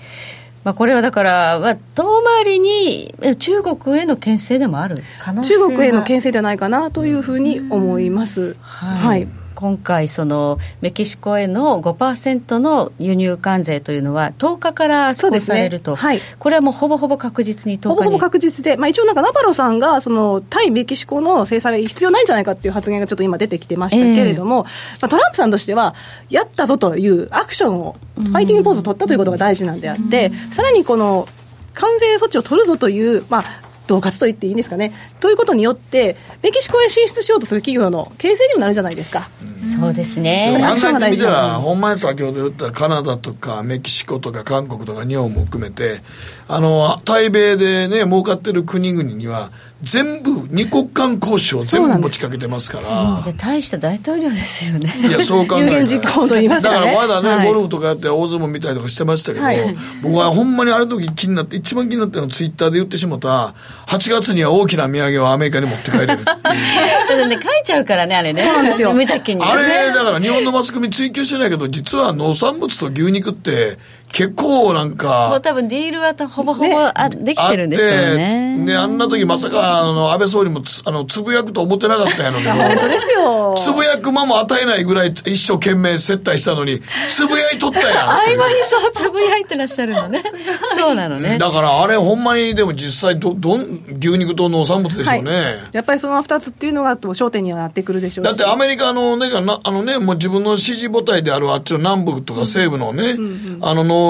まあ、これはだから、まあ、遠回りに中国への牽制でもある可能性中国への牽制ではないかなというふうに思います。はい、はい今回、そのメキシコへの5%の輸入関税というのは、10日から施行されると、ね。はい、これはもうほぼほぼ確実に10日ほぼほぼ確実で、まあ、一応、なんかナバロさんがその対メキシコの制裁必要ないんじゃないかっていう発言がちょっと今出てきてましたけれども、えー、まあ、トランプさんとしては、やったぞというアクションを、ファイティングポーズを取ったということが大事なんであって、さらにこの関税措置を取るぞという、まあ、恫喝と言っていいんですかね。ということによって、メキシコへ進出しようとする企業の形成にもなるじゃないですか。そうですね。考えてみたら、ほんまに先ほど言ったカナダとかメキシコとか韓国とか日本も含めて、あの、対米でね、儲かってる国々には、全部、二国間交渉全部持ちかけてますから。大した大統領ですよね。いや、そう考えたら。実行と言いますか、ね、だからまだね、はい、ゴルフとかやって大相撲見たりとかしてましたけど、はい、僕はほんまにある時気になって、一番気になったのはツイッターで言ってしもた、8月には大きな土産をアメリカに持って帰れるっていう。だってね、書いちゃうからね、あれね。そうなんですよ。無邪気に、あれ、だから日本のマスコミ追求してないけど、実は農産物と牛肉って、結構なんか。もう多分ディールはほぼほぼ、ね、あできてるんですよね。ね、あんな時まさか、あの、安倍総理もつ、あの、つぶやくと思ってなかったんやのに。本当ですよ。つぶやく間も与えないぐらい一生懸命接待したのに、つぶやいとったやん。合間にそうつぶやいてらっしゃるのね。そうなのね。だからあれほんまにでも実際ど、どん、牛肉と農産物でしょうね。はい、やっぱりその二つっていうのが焦点にはなってくるでしょうだってアメリカのね、あのね、もう自分の支持母体であるあっちの南部とか西部のね、うんうんうん、あの農、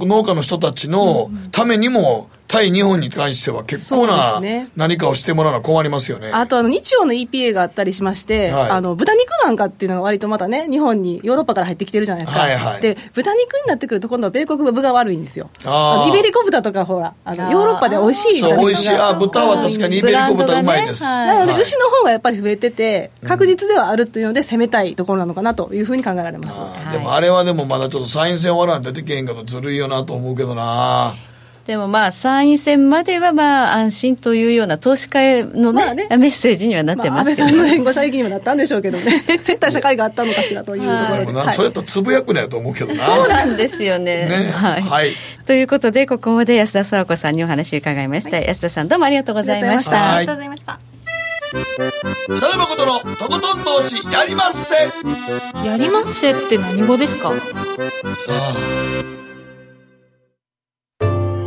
農家の人たちのためにも、対日本に関しては結構な何かをしてもらうのは困りますよね。あとあの日曜の EPA があったりしまして、はい、あの豚肉なんかっていうのが割とまたね、日本にヨーロッパから入ってきてるじゃないですか。はいはい、で、豚肉になってくると今度は米国部が悪いんですよ。あイベリコ豚とかほら、あのヨーロッパで美味しい豚そう、美味しい。あ、豚は確かにイベリコ豚うまいです。ねはい、なので牛の方がやっぱり増えてて、確実ではあるというので攻めたいところなのかなというふうに考えられます。でもあれはでもまだちょっと参院選終わらん出てけへんかとずるいよなと思うけどな。でもまあ、参院選まではまあ、安心というような投資家のね、ねメッセージにはなってますけど、ね、まあ、安倍さんの援護射撃にもなったんでしょうけどね、接待した会があったのかしらというところで。はい、それとつぶやくなやと思うけどな。そうなんですよね。ねはい、はい。ということで、ここまで安田沙子さんにお話を伺いました。はい、安田さん、どうもありがとうございました。ありがとうございました。北野誠のとことん投資やりまっせやりまっせって何語ですか？さあ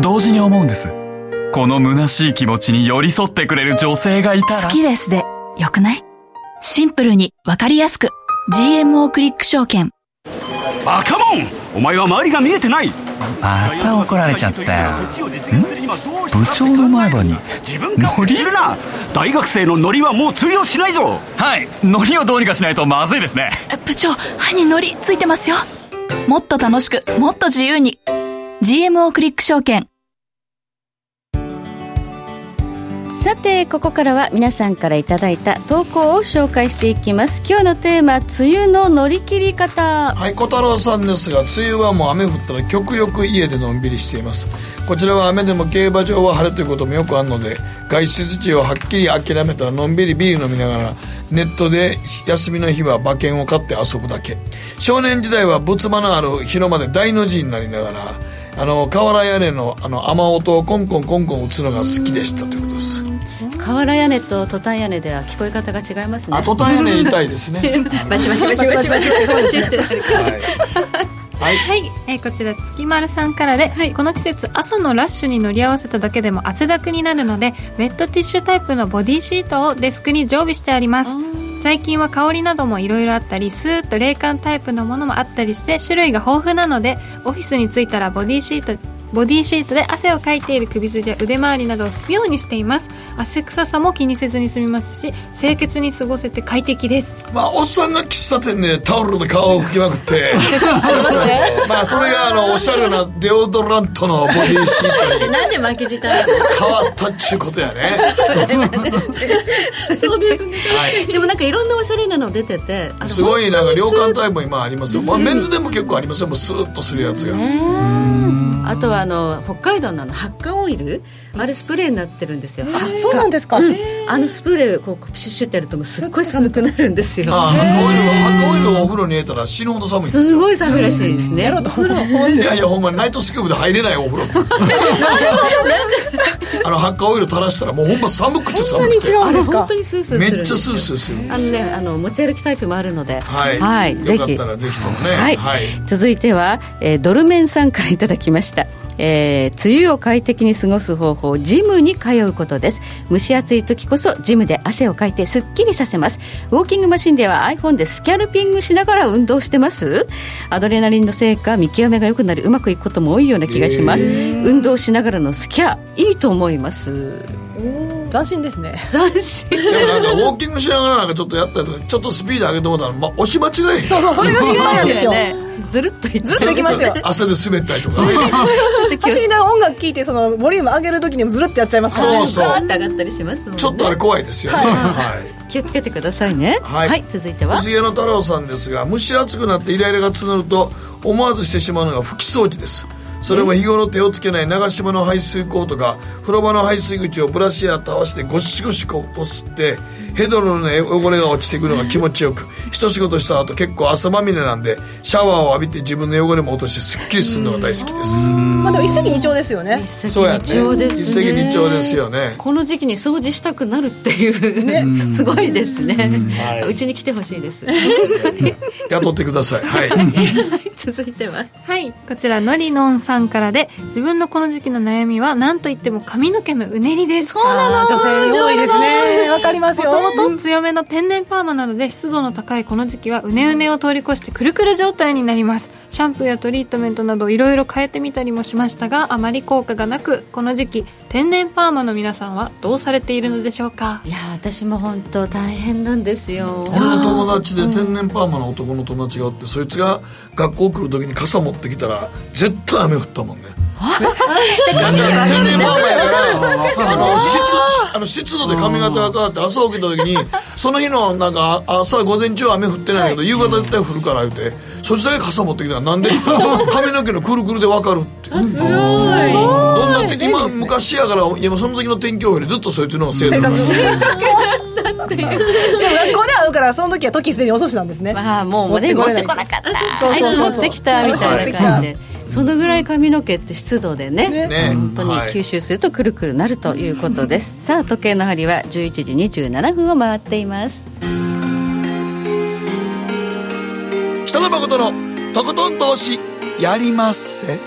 同時に思うんです。この虚しい気持ちに寄り添ってくれる女性がいたら。好きですで、よくない？シンプルにわかりやすく。GMO クリック証券。バカモンお前は周りが見えてないまた怒られちゃったよ。部長の前歯に。自分からするな大学生のノリはもう通用しないぞはい、ノリをどうにかしないとまずいですね。部長、歯にノリついてますよ。もっと楽しく、もっと自由に。GMO クリック証券さてここからは皆さんからいただいた投稿を紹介していきます。今日のテーマ梅雨の乗り切り方。はい小太郎さんですが梅雨はもう雨降ったら極力家でのんびりしています。こちらは雨でも競馬場は晴れということもよくあるので外出地をはっきり諦めたらのんびりビール飲みながらネットで休みの日は馬券を買って遊ぶだけ。少年時代は仏間のある広間で大の字になりながらあの瓦屋根のあの雨音をコンコンコンコン打つのが好きでしたということです。瓦屋根とトタン屋根では聞こえ方が違いますね。あトタン屋根言いたいですね。バ チバチバチバチバチバチってなるはい、はい、えー、こちら月丸さんからで、はい、この季節朝のラッシュに乗り合わせただけでも汗だくになるのでウェットティッシュタイプのボディシートをデスクに常備してあります。最近は香りなどもいろいろあったりスーッと冷感タイプのものもあったりして種類が豊富なのでオフィスに着いたらボディシートボディシートで汗をかいている首筋や腕周りなどを拭くようにしています。汗臭さも気にせずに済みますし清潔に過ごせて快適です。まあおっさんが喫茶店でタオルで顔を拭きまくって。まあそれがあのおしゃれなデオドラントのボディシートに なんで巻き舌変わったっちゅうことやね。そうですね、でもなんかいろんなおしゃれなの出ててすごいなんか涼感タイプも今ありますよ、まあ、うんメンズでも結構ありますよ。もうスーッとするやつが、あとはあの北海道のあの発汗オイル？あれスプレーになってるんですよ。あそうなんですか？うん。あのスプレーこうシュッシュってやるともうすっごい寒くなるんですよ。ハッカオイルハッカオイルをお風呂に入れたら死ぬほど寒い。んですごい寒いらしいですね。やろうと風呂。いやいやほんまにナイトスキューブで入れないお風呂ってあのハッカオイル垂らしたらもうほんま寒くて寒くて。あれ本当にスースーするめっちゃスースーするんですあのねあの持ち歩きタイプもあるので。はい、ぜひよかったらぜひともね。はい、はい。続いては、えードルメンさんからいただきましたえー梅雨を快適に過ごす方法ジムに通うことです。蒸し暑い時こそジムで汗をかいてすっきりさせます。ウォーキングマシンでは iPhone でスキャルピングしながら運動してます。アドレナリンのせいか見極めが良くなりうまくいくことも多いような気がします。運動しながらのスキャいいと思います斬新ですね。斬新。でもなんかウォーキングしながらなんかちょっとやったりとかちょっとスピード上げてもらったら、ま、押し間違いそうそうそれが心配なんですよずるっといっずるっといきますよ。汗で滑ったりとかね。走りながら音楽聴いてそのボリューム上げる時にもずるってやっちゃいますからね。そうそう。ガーッと上がったりしますもんね。ちょっとあれ怖いですよね。はい。はい。気をつけてくださいね。はい。続いては。薄毛の太郎さんですが蒸し暑くなってイライラが募ると思わずしてしまうのが拭き掃除ですそれも日頃手をつけない長島の排水口とか風呂場の排水口をブラシやたわしでゴシゴシこすってヘドロの汚れが落ちていくのが気持ちよく。一仕事した後結構汗まみれなんでシャワーを浴びて自分の汚れも落としてすっきりするのが大好きです。まあでも一石二鳥ですよね。そうやね一鳥ですね。一石二鳥ですよね。この時期に掃除したくなるっていう、すごいですね、はい。うちに来てほしいです。雇ってください。はい 続いては。はいこちらのりのんさんからで自分のこの時期の悩みは何といっても髪の毛のうねりです。そうなの。女性多いですね。わかりますよ。もともと強めの天然パーマなので湿度の高いこの時期はうねうねを通り越してくるくる状態になります。シャンプーやトリートメントなどいろいろ変えてみたりもしましたがあまり効果がなくこの時期天然パーマの皆さんはどうされているのでしょうか？いや私も本当大変なんですよ。俺の友達で天然パーマの男の友達がおってそいつが学校来る時に傘持ってきたら絶対雨降ったもんね。天然パーマやからあの湿あの湿度で髪型が変わって朝起きた時にその日のなんか朝午前中は雨降ってないけど夕方絶対降るから言うてそいつだけ傘持ってきたらなんで 髪の毛のくるくるで分かるって。どんなって今昔やから今その時の天気予報よりずっとそいつの方が正確でも学校で会うからその時は時すでに遅しなんですね。まあもうね持ってこなかった。あいつ持ってきたみたいな感じでそのぐらい髪の毛って湿度でねね。本当にはい。吸収するとくるくるなるということです、さあ時計の針は11時27分を回っています。北野誠のとことん投資やりまっせ。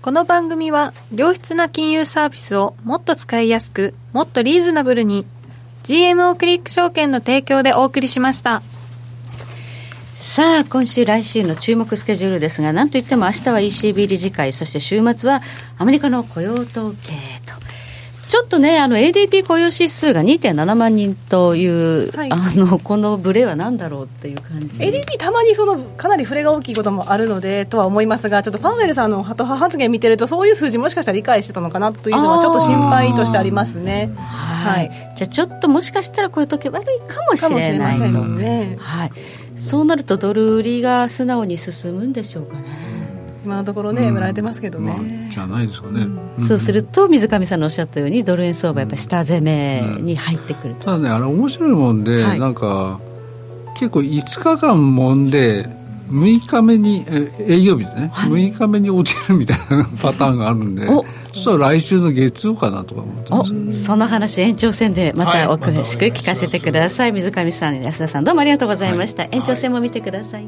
この番組は良質な金融サービスをもっと使いやすくもっとリーズナブルに GMO クリック証券の提供でお送りしましたさあ今週来週の注目スケジュールですがなんといっても明日は ECB 理事会そして週末はアメリカの雇用統計。ちょっとねあの ADP 雇用指数が2.7万人という、はい。あのこのブレは何だろうっていう感じ。ADP たまにそのかなり触れが大きいこともあるのでとは思いますがちょっとパウエルさんのハト派発言見てるとそういう数字もしかしたら理解してたのかなというのはちょっと心配としてありますね。はい、じゃあちょっともしかしたら雇用統計悪いかもしかもしれないとねはい、そうなるとドル売りが素直に進むんでしょうかね今のところね売られてますけどね、じゃないですかね、そうすると水上さんのおっしゃったようにドル円相場やっぱ下攻めに入ってくると、ただねあれ面白いもんで、はい。なんか結構5日間揉んで6日目にえ営業日でね、6日目に落ちるみたいなパターンがあるんでお。そしたら来週の月曜かなとか思っておます。その話延長戦でまたお詳しく聞かせてください、水上さん安田さんどうもありがとうございました、はい。延長戦も見てください